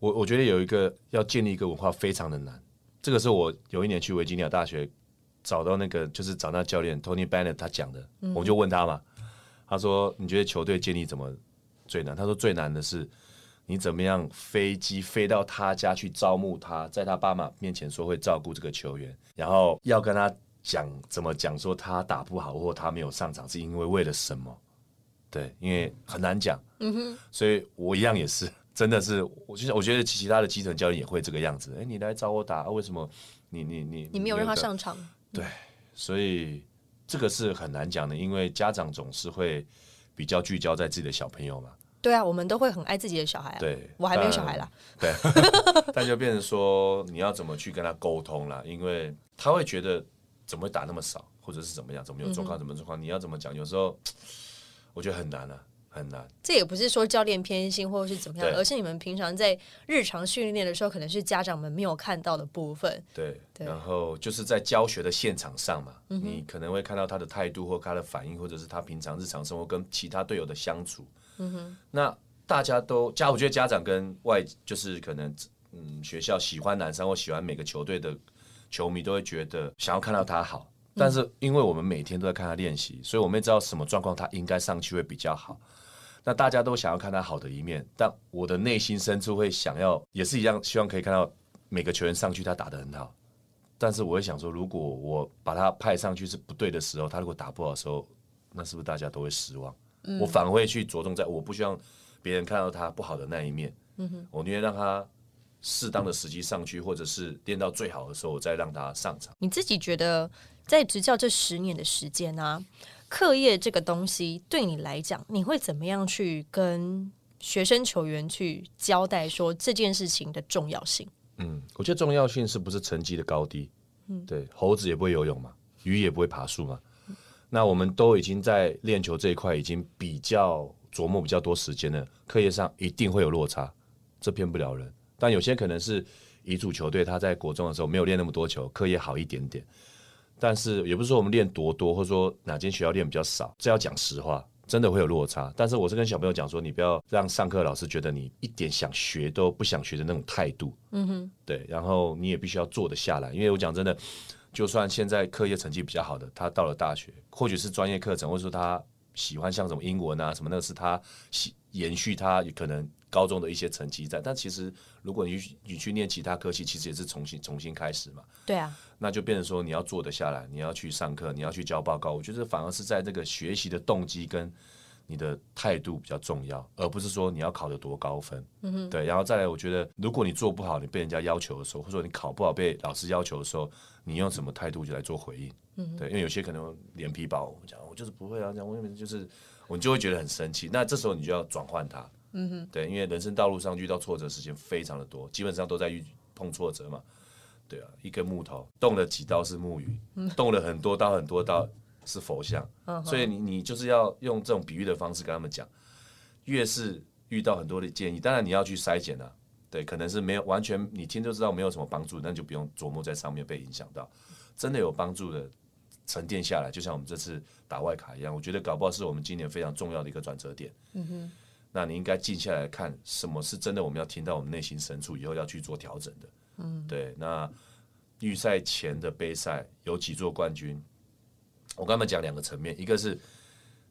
B: 我我觉得有一个要建立一个文化非常的难。这个是我有一年去维吉尼亚大学找到那个，就是找那教练 Tony Bennett 他讲的，我就问他嘛，他说你觉得球队建立怎么最难？他说最难的是你怎么样飞机飞到他家去招募他，在他爸妈面前说会照顾这个球员，然后要跟他讲怎么讲说他打不好或他没有上场是因为为了什么？对，因为很难讲，嗯哼，所以我一样也是。真的是，我就我觉得其他的基层教练也会这个样子。哎，你来找我打，为什么你你你
A: 你没有让他上场？
B: 对，所以这个是很难讲的，因为家长总是会比较聚焦在自己的小朋友嘛。
A: 对啊，我们都会很爱自己的小孩啊。
B: 对，
A: 我还没有小孩啦。
B: 对，但就变成说你要怎么去跟他沟通了，因为他会觉得怎么会打那么少，或者是怎么样，怎么有状况，怎么状况，你要怎么讲？有时候我觉得很难啊。很难，
A: 这也不是说教练偏心或者是怎么样，而是你们平常在日常训练的时候，可能是家长们没有看到的部分。
B: 对，然后就是在教学的现场上嘛，你可能会看到他的态度或他的反应，或者是他平常日常生活跟其他队友的相处。嗯哼，那大家都家，我觉得家长跟外就是可能嗯学校喜欢男生或喜欢每个球队的球迷都会觉得想要看到他好，但是因为我们每天都在看他练习，所以我们也知道什么状况他应该上去会比较好。那大家都想要看他好的一面，但我的内心深处会想要，也是一样，希望可以看到每个球员上去他打的很好。但是我会想说，如果我把他派上去是不对的时候，他如果打不好的时候，那是不是大家都会失望？我反而会去着重在我不希望别人看到他不好的那一面。嗯哼，我宁愿让他适当的时机上去，或者是练到最好的时候，我再让他上场。
A: 你自己觉得在执教这十年的时间啊？课业这个东西对你来讲，你会怎么样去跟学生球员去交代说这件事情的重要性？
B: 嗯，我觉得重要性是不是成绩的高低？嗯，对，猴子也不会游泳嘛，鱼也不会爬树嘛。那我们都已经在练球这一块已经比较琢磨比较多时间了，课业上一定会有落差，这骗不了人。但有些可能是乙组球队他在国中的时候没有练那么多球，课业好一点点。但是也不是说我们练多多，或者说哪间学校练比较少，这要讲实话，真的会有落差。但是我是跟小朋友讲说，你不要让上课老师觉得你一点想学都不想学的那种态度。嗯哼，对，然后你也必须要做得下来，因为我讲真的，就算现在课业成绩比较好的，他到了大学，或许是专业课程，或者说他喜欢像什么英文啊什么，那个是他喜延续他可能。高中的一些成绩在，但其实如果你你去念其他科系，其实也是重新重新开始嘛。
A: 对啊，
B: 那就变成说你要做得下来，你要去上课，你要去交报告。我觉得反而是在这个学习的动机跟你的态度比较重要，而不是说你要考得多高分。嗯哼，对。然后再来，我觉得如果你做不好，你被人家要求的时候，或者说你考不好被老师要求的时候，你用什么态度就来做回应？嗯，对。因为有些可能脸皮薄，我讲我就是不会啊，这样我就是我就会觉得很生气。那这时候你就要转换它。嗯哼，对，因为人生道路上遇到挫折时间非常的多，基本上都在遇碰挫折嘛。对啊，一根木头动了几刀是木鱼，动了很多刀很多刀是佛像。所以你你就是要用这种比喻的方式跟他们讲，越是遇到很多的建议，当然你要去筛减啊。对，可能是没有完全你听就知道没有什么帮助，那就不用琢磨在上面被影响到。真的有帮助的沉淀下来，就像我们这次打外卡一样，我觉得搞不好是我们今年非常重要的一个转折点。嗯哼。那你应该静下来看，什么是真的？我们要听到我们内心深处，以后要去做调整的。嗯，对。那预赛前的杯赛有几座冠军？我刚才讲两个层面，一个是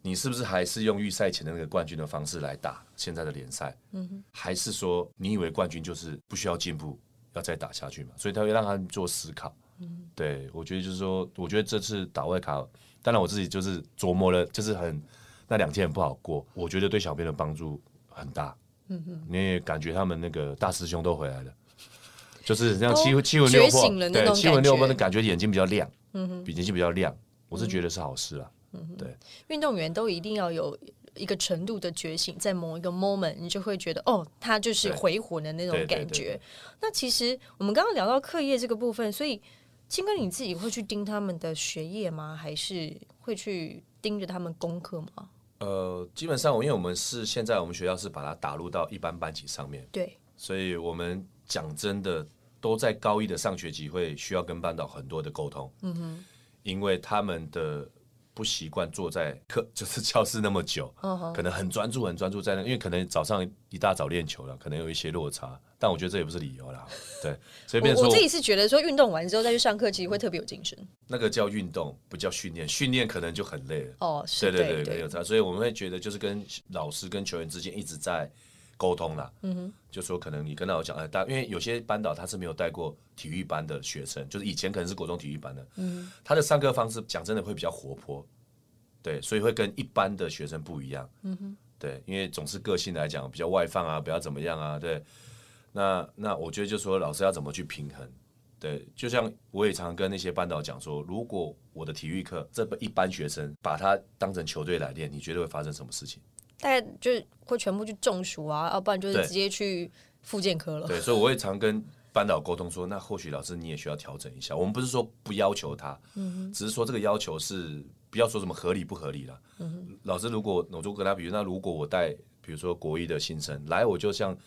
B: 你是不是还是用预赛前的那个冠军的方式来打现在的联赛？嗯哼。还是说你以为冠军就是不需要进步，要再打下去嘛？所以他会让他们做思考。嗯，对。我觉得就是说，我觉得这次打外卡，当然我自己就是琢磨了，就是很。那两天很不好过，我觉得对小编的帮助很大。嗯哼，你也感觉他们那个大师兄都回来了，就是像七七魂六魄，对七魂六魄的感觉，眼睛比较亮，嗯哼，比眼睛比较亮，我是觉得是好事啊。嗯哼，对，
A: 运动员都一定要有一个程度的觉醒，在某一个 moment，你就会觉得哦，他就是回魂的那种感觉。那其实我们刚刚聊到课业这个部分，所以金哥你自己会去盯他们的学业吗？还是会去盯着他们功课吗？
B: 呃，基本上我因为我们是现在我们学校是把它打入到一般班级上面，
A: 对，
B: 所以我们讲真的都在高一的上学期会需要跟班导很多的沟通，嗯哼，因为他们的不习惯坐在课 就是教室那么久，可能很专注很专注在那，因为可能早上一大早练球了，可能有一些落差，但我觉得这也不是理由啦，对，所以变成说
A: 我我自己是觉得说运动完之后再去上课，其实会特别有精神。
B: 那个叫运动，不叫训练，训练可能就很累了。
A: 哦，是
B: 对对对，没有差。所以我们会觉得，就是跟老师跟球员之间一直在沟通啦。嗯哼，就说可能你跟老师讲，哎，大，因为有些班导他是没有带过体育班的学生，就是以前可能是国中体育班的，嗯，他的上课方式讲真的会比较活泼，对，所以会跟一般的学生不一样。嗯哼，对，因为总是个性来讲比较外放啊，比较怎么样啊，对。那那我觉得就说老师要怎么去平衡。对，就像我也常跟那些班导讲说，如果我的体育课这一般学生把他当成球队来练，你觉得会发生什么事情？
A: 大概就是会全部去中暑啊，要不然就是直接去复健科了。
B: 对，所以我会常跟班导沟通说，那或许老师你也需要调整一下。我们不是说不要求他，嗯只是说这个要求是不要说什么合理不合理了。嗯老师如果我就跟他比如，那如果我带比如说国一的新生来，我就像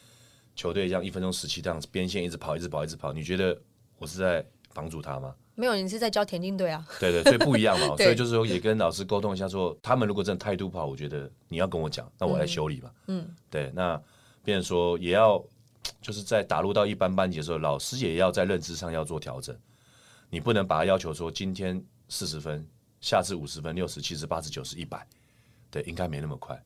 B: 球队一样，一分钟十七趟边线一直跑，一直跑，一直跑，你觉得？我是在帮助他吗？
A: 没有，你是在教田径队啊。
B: 对对，所以不一样嘛。所以就是说，也跟老师沟通一下，说他们如果真的态度不好，我觉得你要跟我讲，那我来修理嘛。嗯，对。那变成说，也要就是在打入到一般班级的时候，老师也要在认知上要做调整。你不能把他要求说，今天四十分，下次五十分、六十、七十、八十、九十、一百，对，应该没那么快。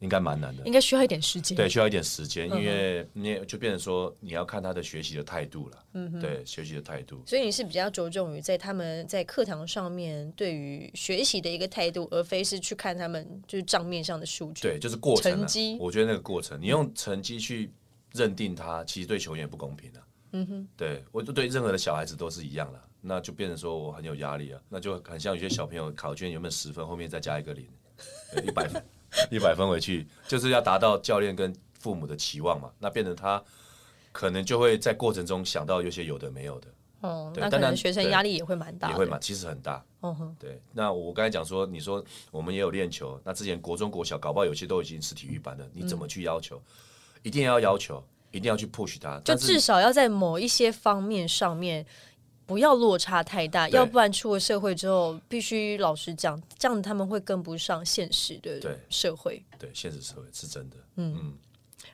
B: 应该蛮难的，
A: 应该需要一点时间。
B: 对，需要一点时间，因为你就变成说你要看他的学习的态度了。嗯对，学习的态度。
A: 所以你是比较着重于在他们在课堂上面对于学习的一个态度，而非是去看他们就是账面上的数据。
B: 对，就是过程。
A: 成绩，
B: 我觉得那个过程，你用成绩去认定他，其实对球员不公平的。嗯哼。对，我就对任何的小孩子都是一样的，那就变成说我很有压力啊，那就很像有些小朋友考卷有没有十分，后面再加一个零，一百分。一百分回去，就是要达到教练跟父母的期望嘛。那变成他可能就会在过程中想到有些有的没有的。
A: 哦，那可能学生压力也会蛮大，
B: 也会蛮，其实很大。哦哼，对。那我刚才讲说，你说我们也有练球，那之前国中、国小搞不好有些都已经是体育班了，你怎么去要求？一定要要求，一定要去 push 他，
A: 就至少要在某一些方面上面。不要落差太大，要不然出了社会之后，必须老实讲，这样他们会跟不上现实的社会。
B: 对，现实社会是真的。嗯，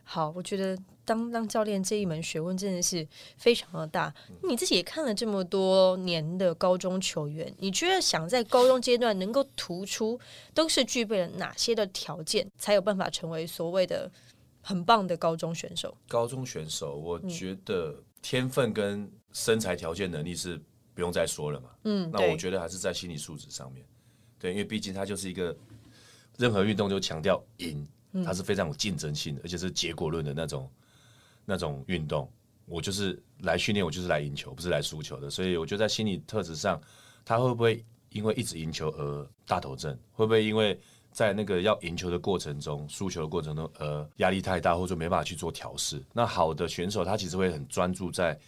A: 好，我觉得当当教练这一门学问真的是非常的大。你自己也看了这么多年的高中球员，你觉得想在高中阶段能够突出，都是具备了哪些的条件，才有办法成为所谓的很棒的高中选手？
B: 高中选手，我觉得天分跟身材条件能力是不用再说了嘛，嗯，那我觉得还是在心理素质上面，对，因为毕竟它就是一个任何运动就强调赢，它是非常有竞争性的，而且是结果论的那种那种运动。我就是来训练，我就是来赢球，不是来输球的。所以我觉得在心理特质上，他会不会因为一直赢球而大头症？会不会因为在那个要赢球的过程中、输球的过程中，呃，压力太大，或者没办法去做调试？那好的选手，他其实会很专注在。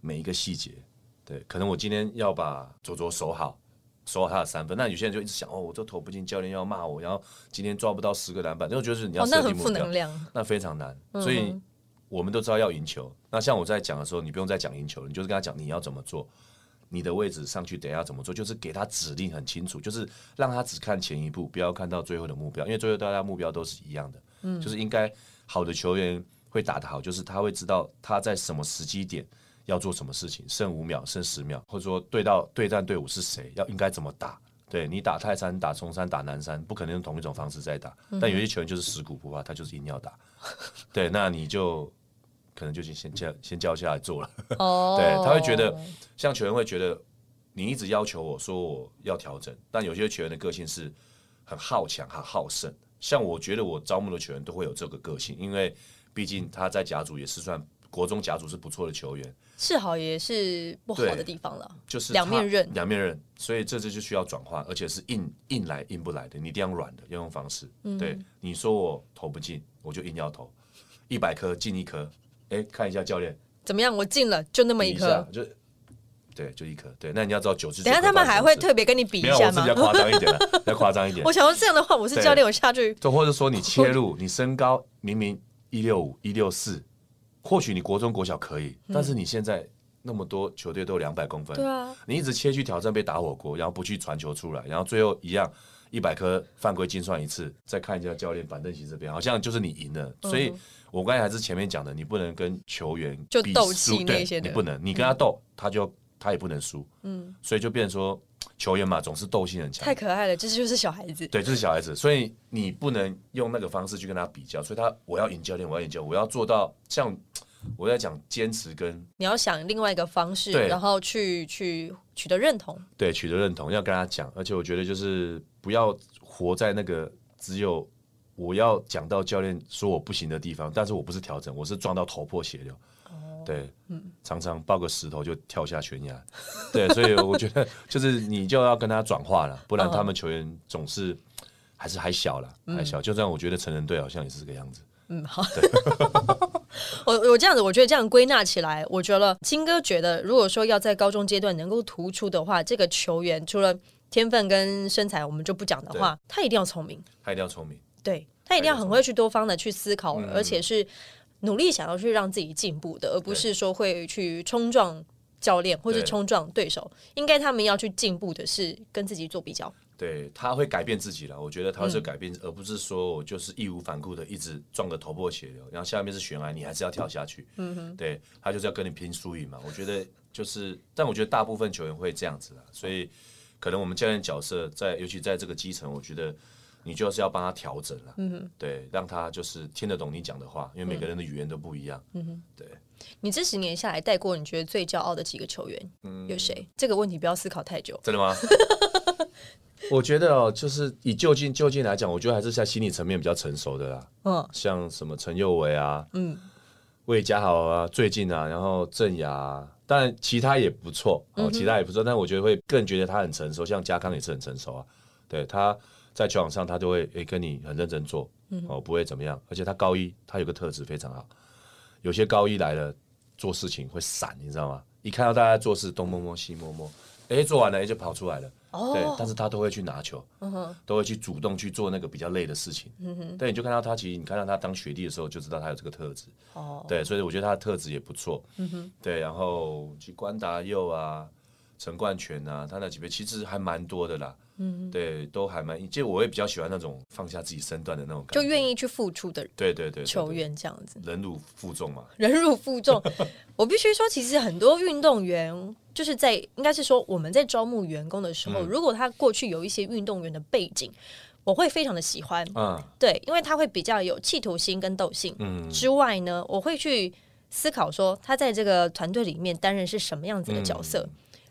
B: 每一个细节，对，可能我今天要把左左守好，守好他的三分。那有些人就一直想，哦，我这投不进，教练要骂我，然后今天抓不到十个篮板，那我觉得是你要设定目标，那非常难。所以我们都知道要赢球。那像我在讲的时候，你不用再讲赢球了，你就是跟他讲你要怎么做，你的位置上去等下怎么做，就是给他指令很清楚，就是让他只看前一步，不要看到最后的目标，因为最后大家目标都是一样的。嗯，就是应该好的球员会打得好，就是他会知道他在什么时机点。要做什么事情？剩五秒，剩十秒，或者说对到对战队伍是谁？要应该怎么打？对你打泰山、打中山、打南山，不可能用同一种方式在打。但有些球员就是死骨不怕，他就是硬要打。对，那你就可能就先先教先教下来做了。哦，对，他会觉得像球员会觉得你一直要求我说我要调整，但有些球员的个性是很好强、很好胜。像我觉得我招募的球员都会有这个个性，因为毕竟他在甲组也是算。国中甲组是不错的球员，
A: 是好也是不好的地方了，就是两面刃，
B: 两面刃，所以这次就需要转换，而且是硬硬来硬不来的，你一定要软的，要用方式。对，你说我投不进，我就硬要投，一百颗进一颗，哎，看一下教练
A: 怎么样，我进了就那么一颗，
B: 就对，就一颗。对，那你要知道九支。
A: 等下他们还会特别跟你比一下吗？
B: 比较夸张一点，比较夸张一点。
A: 我想说这样的话，我是教练，我下去。
B: 就或者说你切入，你身高明明一六五、一六四，或许你国中、国小可以，但是你现在那么多球队都有两百公分，
A: 对啊，
B: 你一直切去挑战被打火锅，然后不去传球出来，然后最后一样。一百颗犯规精算一次，再看一下教练板凳席这边，好像就是你赢了。所以，我刚才还是前面讲的，你不能跟球员
A: 就斗气那些
B: 的，你不能，你跟他斗，他就他也不能输。嗯，所以就变成说，球员嘛，总是斗性很强。
A: 太可爱了，这就是小孩子。
B: 对，就是小孩子，所以你不能用那个方式去跟他比较。所以他，我要赢教练，我要赢教，我要做到像我在讲坚持跟
A: 你要想另外一个方式，然后去去取得认同。
B: 对，取得认同要跟他讲，而且我觉得就是。不要活在那个只有我要讲到教练说我不行的地方，但是我不是调整，我是撞到头破血流。对，嗯，常常抱个石头就跳下悬崖。对，所以我觉得就是你就要跟他转化了，不然他们球员总是还是还小了，还小。就这样，我觉得成人队好像也是这个样子。
A: 嗯，好。我我这样子，我觉得这样归纳起来，我觉得金哥觉得，如果说要在高中阶段能够突出的话，这个球员除了天分跟身材，我们就不讲的话，他一定要聪明，
B: 他一定要聪明，
A: 对他一定要很会去多方的去思考，而且是努力想要去让自己进步的，而不是说会去冲撞教练或是冲撞对手。应该他们要去进步的是跟自己做比较，
B: 对他会改变自己了。我觉得他是改变，而不是说我就是义无反顾的一直撞个头破血流，然后下面是悬崖，你还是要跳下去。嗯哼，对他就是要跟你拼输赢嘛。我觉得就是，但我觉得大部分球员会这样子啦，所以。可能我们教练角色在，尤其在这个基层，我觉得你就是要帮他调整了，嗯对，让他就是听得懂你讲的话，因为每个人的语言都不一样，嗯哼，对。
A: 你这十年下来带过，你觉得最骄傲的几个球员，嗯有谁？这个问题不要思考太久。
B: 真的吗？我觉得哦，就是以就近就近来讲，我觉得还是在心理层面比较成熟的啦。嗯，像什么陈佑维啊，嗯，魏家豪啊，最近啊，然后郑雅。但其他也不错哦，其他也不错，但我觉得会更觉得他很成熟，像嘉康也是很成熟啊。对，他在球场上他就会诶跟你很认真做，哦不会怎么样。而且他高一，他有个特质非常好，有些高一来了做事情会散，你知道吗？一看到大家做事东摸摸西摸摸，哎做完了就跑出来了。对，但是他都会去拿球，都会去主动去做那个比较累的事情。嗯哼对，你就看到他，其实你看到他当学弟的时候，就知道他有这个特质。哦，对，所以我觉得他的特质也不错。嗯哼，对，然后去关达佑啊、陈冠全啊，他那几位其实还蛮多的啦。嗯，对，都还蛮，就我也比较喜欢那种放下自己身段的那种，
A: 就愿意去付出的。
B: 对对对，
A: 球员这样子，
B: 忍辱负重嘛。
A: 忍辱负重，我必须说，其实很多运动员就是在，应该是说我们在招募员工的时候，如果他过去有一些运动员的背景，我会非常的喜欢。嗯，对，因为他会比较有企图心跟斗性。嗯，之外呢，我会去思考说，他在这个团队里面担任是什么样子的角色。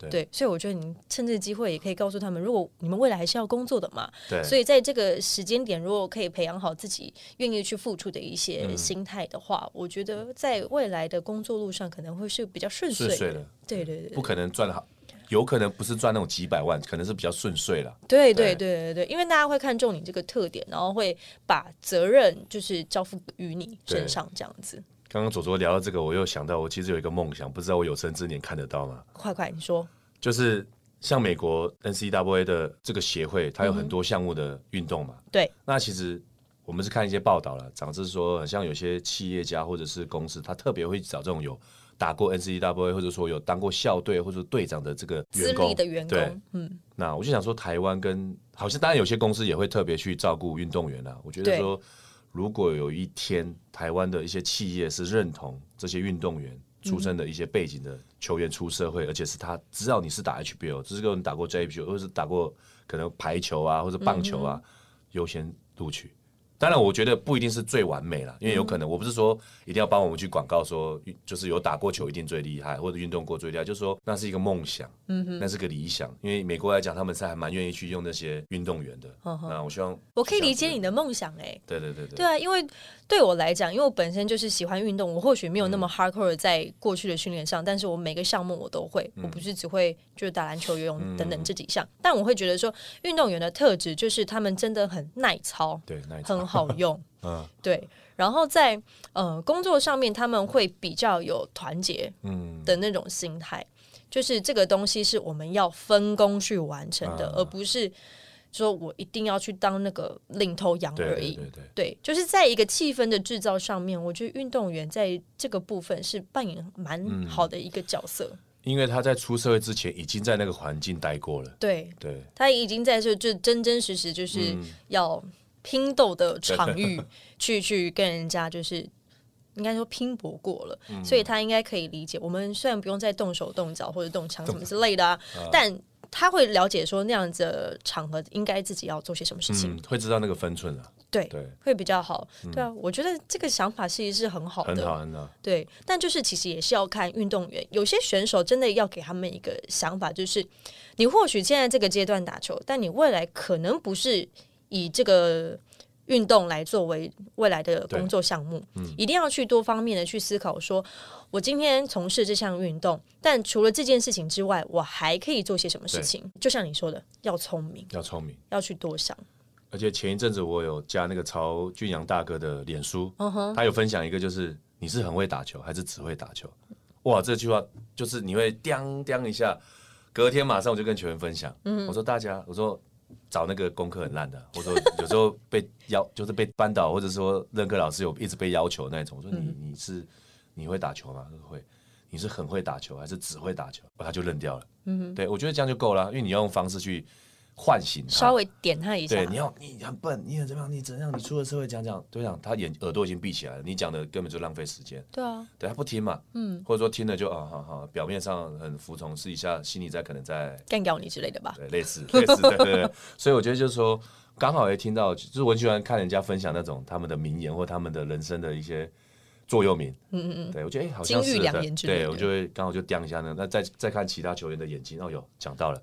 A: 对，所以我觉得你趁这个机会也可以告诉他们，如果你们未来还是要工作的嘛，
B: 对，
A: 所以在这个时间点，如果可以培养好自己愿意去付出的一些心态的话，我觉得在未来的工作路上可能会是比较顺遂的。对对对，
B: 不可能赚好，有可能不是赚那种几百万，可能是比较顺遂了。
A: 对对对对对，因为大家会看重你这个特点，然后会把责任就是交付于你身上，这样子。
B: 刚刚左左聊到这个，我又想到，我其实有一个梦想，不知道我有生之年看得到吗？
A: 快快，你说。
B: 就是像美国 N C W A 的这个协会，它有很多项目的运动嘛。
A: 对。
B: 那其实我们是看一些报道了，长是说，像有些企业家或者是公司，他特别会找这种有打过 N C W A，或者说有当过校队或者队长的这个员工
A: 的员工。
B: 对，嗯。那我就想说，台湾跟好像当然有些公司也会特别去照顾运动员啊。我觉得说。如果有一天台湾的一些企业是认同这些运动员出身的一些背景的球员出社会，而且是他知道你是打 HBO，只是个人打过 JPL，或者是打过可能排球啊或者棒球啊，优先录取。当然，我觉得不一定是最完美了，因为有可能我不是说一定要帮我们去广告说，就是有打过球一定最厉害，或者运动过最厉害，就是说那是一个梦想，嗯哼，那是个理想。因为美国来讲，他们是还蛮愿意去用那些运动员的。那我希望
A: 我可以理解你的梦想，哎，
B: 对对对对，
A: 对啊，因为对我来讲，因为我本身就是喜欢运动，我或许没有那么 hardcore 在过去的训练上，但是我每个项目我都会，我不是只会就是打篮球、游泳等等这几项，但我会觉得说，运动员的特质就是他们真的很耐操，
B: 对，
A: 很好用。嗯，对，然后在呃工作上面，他们会比较有团结，嗯。的那种心态。就是这个东西是我们要分工去完成的，
B: 啊。
A: 而不是说我一定要去当那个领头羊而已。
B: 对对对，
A: 对，就是在一个气氛的制造上面，我觉得运动员在这个部分是扮演蛮
B: 嗯
A: 好的一个角色。
B: 因为他在出社会之前已经在那个环境待过了，
A: 对
B: 对
A: 他已经在这就真真实实就是
B: 嗯
A: 要拼斗的 场域去去跟人家就是。应该说拼搏过了，
B: 嗯
A: 所以他应该可以理解。我们虽然不用再动手动脚或者动枪什么之类的啊，但他会了解说那样子的场合应该自己要做些什么事情，
B: 嗯，会知道那个分寸啊，
A: 对，
B: 对，
A: 会比较好。对啊，我觉得这个想法其实是很好的，
B: 很好很好，
A: 对，但就是其实也是要看运动员，有些选手真的要给他们一个想法，就是你或许现在这个阶段打球，但你未来可能不是以这个运动来作为未来的工作项目，嗯一定要去多方面的去思考说。我今天从事这项运动，但除了这件事情之外，我还可以做些什么事情？就像你说的，要聪明，
B: 要聪明。
A: 要去多想。
B: 而且前一阵子我有加那个曹俊阳大哥的脸书，
A: 嗯
B: 他有分享一个，就是你是很会打球还是只会打球？哇，这句话就是你会叮叮一下，隔天马上我就跟球员分享，
A: 嗯
B: 我说大家，我说找那个功课很烂的，我说有时候被要就是被扳倒或者说任课老师有一直被要求那种，我说你
A: 嗯
B: 你是你会打球吗？他说会。你是很会打球还是只会打球？哦他就扔掉了。嗯，对我觉得这样就够了，因为你要用方式去唤醒他。
A: 稍微点他一下
B: 对，，你要你很笨，你很怎么样？你怎样？你出了社会讲讲，对讲，他眼耳朵已经闭起来了，你讲的根本就浪费时间。
A: 对啊，
B: 对他不听嘛，嗯，或者说听了就啊好好，表面上很服从，试一下心里在可能在
A: 干掉你之类的吧。
B: 对类似类似对对对，所以我觉得就是说，刚好也听到，就是我很喜欢看人家分享那种他们的名言或他们的人生的一些座右铭，嗯嗯嗯，对我觉得哎、好像
A: 金玉良言之类的
B: 对我就会刚好就掂一下呢，那再再看其他球员的眼睛，哦有讲到了。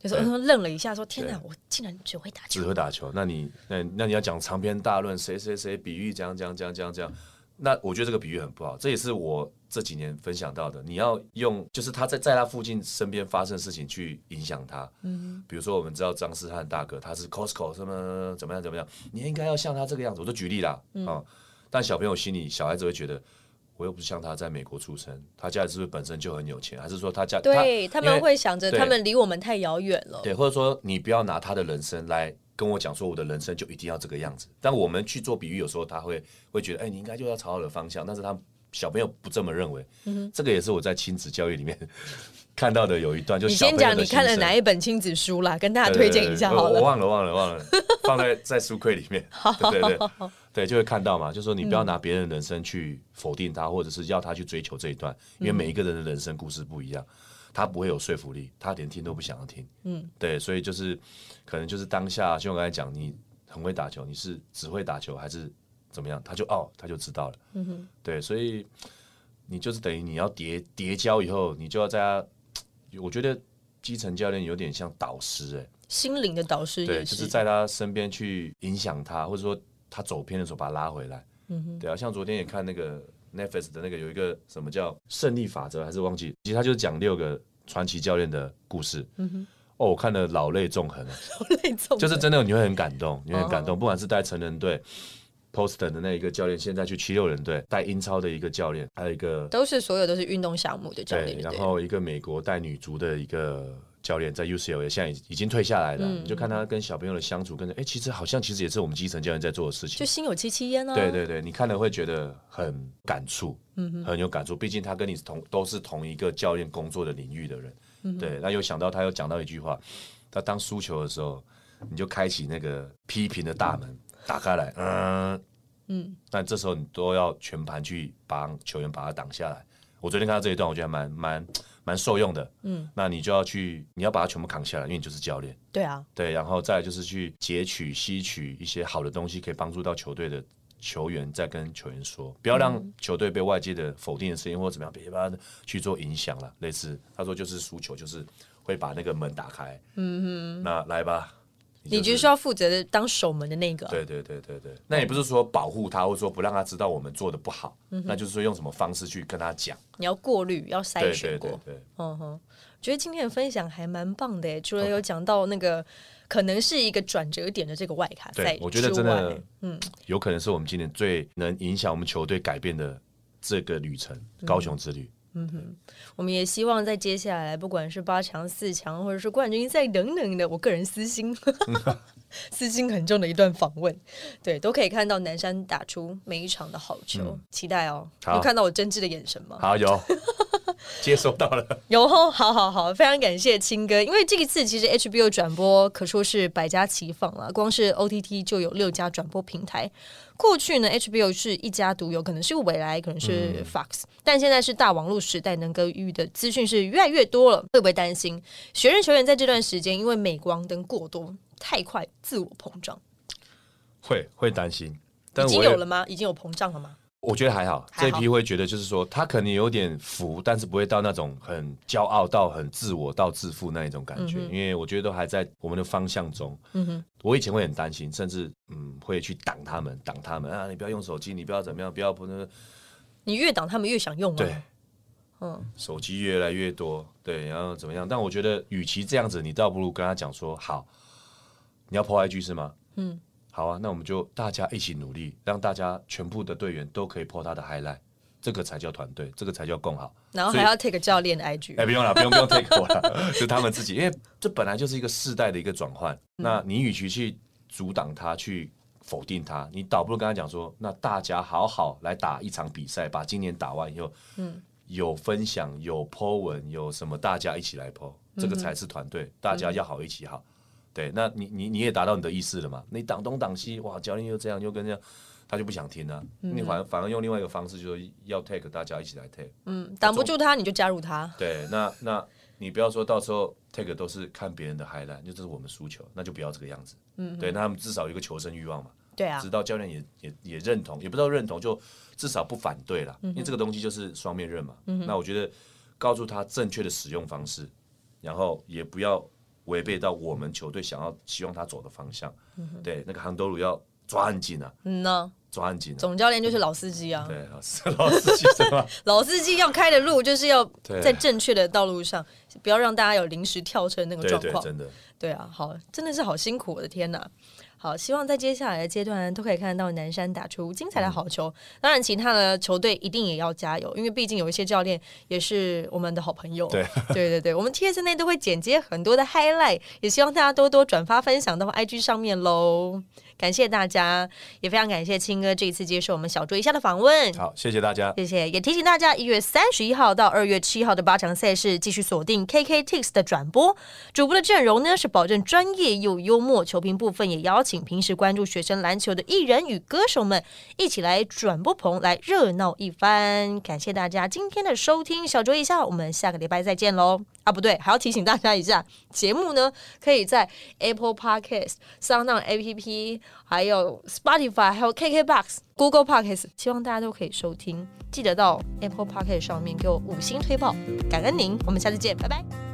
A: 就是我愣了一下，说：“天哪，我竟然只会打球
B: 只！会打球，那你那那你要讲长篇大论，谁谁谁比喻这样这样这样这样这样，那我觉得这个比喻很不好，这也是我这几年分享到的。你要用就是他在在他附近身边发生的事情去影响他，嗯，比如说我们知道张思翰大哥他是 Costco 什么怎么样怎么样，你应该要像他这个样子，我就举例啦，啊、但小朋友心里小孩子会觉得。我又不是像他在美国出生，他家里是不是本身就很有钱，还是说他家
A: 对他们会想着他们离我们太遥远了。
B: 对，或者说你不要拿他的人生来跟我讲说我的人生就一定要这个样子。但我们去做比喻，有时候他会会觉得，哎、你应该就要朝好的方向，但是他小朋友不这么认为。这个也是我在亲子教育里面 看到的有一段，就
A: 你先讲你看了哪一本亲子书啦，跟大家推荐一下好了。
B: 我忘了，忘了，忘了，放在在书柜里面。对对对，对，就会看到嘛，就说你不要拿别人的人生去否定他，或者是要他去追求这一段，因为每一个人的人生故事不一样，他不会有说服力，他连听都不想要听。嗯，对，所以就是可能就是当下，就我刚才讲，你很会打球，你是只会打球还是怎么样，他就哦，他就知道了。嗯哼，对，所以你就是等于你要叠叠交以后，你就要在他，我觉得基层教练有点像导师哎、
A: 心灵的导师
B: 对，就是在他身边去影响他，或者说他走偏的时候把他拉回来。嗯哼，对啊，像昨天也看那个 Netflix 的那个有一个什么叫胜利法则，还是忘记，其实他就是讲六个传奇教练的故事。嗯哼，哦，我看了老泪纵横啊，
A: 那种
B: 就是真的你会很感动，你会很感动，不管是带成人队。Poston 的那一个教练，现在去七六人队带英超的一个教练，还有一个
A: 都是所有都是运动项目的教练，
B: 然
A: 对
B: 后一个美国带女足的一个教练在 UCLA 现在已已经退下来了，
A: 嗯
B: 你就看他跟小朋友的相处，跟着哎，其实好像其实也是我们基层教练在做的事情。
A: 就心有戚戚焉啊。
B: 对对对，你看了会觉得很感触，嗯，很有感触。毕竟他跟你同都是同一个教练工作的领域的人，
A: 嗯
B: 对。那又想到他又讲到一句话，他当输球的时候，你就开启那个批评的大门，打开来，嗯嗯，但这时候你都要全盘去帮球员把他挡下来。我昨天看到这一段，我觉得还蛮蛮蛮受用的，嗯，那你就要去，你要把它全部扛下来，因为你就是教练。
A: 对啊，
B: 对，然后再就是去截取、吸取一些好的东西，可以帮助到球队的球员，再跟球员说，不要让球队被外界的否定的声音或者怎么样，别把它去做影响了。类似他说就是输球，就是会把那个门打开。嗯哼，那来吧，
A: 你
B: 就
A: 就是要负责的当守门的那个啊。
B: 对对对对对，那也不是说保护他，或者说不让他知道我们做的不好，那就是说用什么方式去跟他讲。
A: 你要过滤，要筛选过。
B: 对对对，
A: 嗯哼，觉得今天的分享还蛮棒的耶，除了有讲到那个可能是一个转折点的这个外卡赛
B: 对，我觉得真的，嗯，有可能是我们今年最能影响我们球队改变的这个旅程——高雄之旅。
A: 我们也希望在接下来，不管是八强、四强，或者是冠军赛等等的，我个人私心。私心很重的一段访问，对，都可以看到南山打出每一场的好球，期待哦。
B: 好
A: 有看到我真挚的眼神吗？
B: 好有 接收到了，
A: 有哦，好好好，非常感谢青哥，因为这一次其实 HBO 转播可说是百家齐放了，光是 OTT 就有六家转播平台。过去呢，HBO 是一家独有，可能是未来，可能是 Fox，、但现在是大网络时代，能够遇的资讯是越来越多了，会不会担心学任球员在这段时间因为镁光灯过多，太快自我膨胀？
B: 会会担心，但
A: 已经有了吗？已经有膨胀了吗？
B: 我觉得还好，这一批会觉得就是说，他可能有点浮，但是不会到那种很骄傲到很自我到自负那一种感觉，因为我觉得都还在我们的方向中。
A: 嗯哼，
B: 我以前会很担心，甚至嗯会去挡他们，挡他们啊，你不要用手机，你不要怎么样，不要不能
A: 你越挡他们越想用啊。
B: 对，
A: 嗯，
B: 手机越来越多，对，然后怎么样？但我觉得，与其这样子，你倒不如跟他讲说，好，你要破 IG 是吗？
A: 嗯，
B: 好啊，那我们就大家一起努力，让大家全部的队员都可以破他的 highlight，这个才叫团队，这个才叫共好。
A: 然后还要 take 教练的 IG，
B: 哎，不用了，不用不用 take 我了，就他们自己，因为这本来就是一个世代的一个转换。那你与其去阻挡他，去否定他，你倒不如跟他讲说，那大家好好来打一场比赛，把今年打完以后，
A: 嗯。
B: 有分享，有 po 文，有什么大家一起来 po，这个才是团队，大家要好一起好。对，那你你你也达到你的意思了嘛？你挡东挡西，哇，教练又这样又跟这样，他就不想听啊。你反而反而用另外一个方式，就是要 take 大家一起来 take。
A: 嗯，挡不住他你就加入他。
B: 对，那那你不要说到时候 take 都是看别人的 highlight，就这是我们输球，那就不要这个样子。嗯，对，那他们至少有一个求生欲望嘛，
A: 对啊
B: 直到教练也也也认同，也不知道认同，就至少不反对了，因为这个东西就是双面刃嘛。嗯那我觉得告诉他正确的使用方式，然后也不要违背到我们球队想要希望他走的方向。对，那个杭德鲁要抓很紧啊，
A: 嗯呢，
B: 抓很紧啊。
A: 总教练就是老司机啊，
B: 对，老司 机是吧？
A: 老司机要开的路就是要在正确的道路上，不要让大家有临时跳车那个
B: 对对，
A: 状况。
B: 真的。
A: 对啊，好，真的是好辛苦，我的天哪！好，希望在接下来的阶段都可以看到南山打出精彩的好球。当然，其他的球队一定也要加油，因为毕竟有一些教练也是我们的好朋友。
B: 对
A: 对对对，我们 TS 内都会剪接很多的 highlight，也希望大家多多转发分享到 IG 上面喽。感谢大家，也非常感谢青哥这一次接受我们小桌一下的访问。
B: 好，谢谢大家。
A: 谢谢，也提醒大家，一月三十一号到二月七号的八场赛事继续锁定 KKTix 的转播。主播的阵容呢是保证专业又幽默，球评部分也邀请请平时关注学生篮球的艺人与歌手们一起来转播棚来热闹一番。感谢大家今天的收听，小酌一下，我们下个礼拜再见喽。啊，不对，还要提醒大家一下，节目呢可以在 Apple Podcast、Sound APP、还有 Spotify、还有 KKBox、Google Podcast，希望大家都可以收听。记得到 Apple Podcast 上面给我五星推爆，感恩您。我们下次见，拜拜。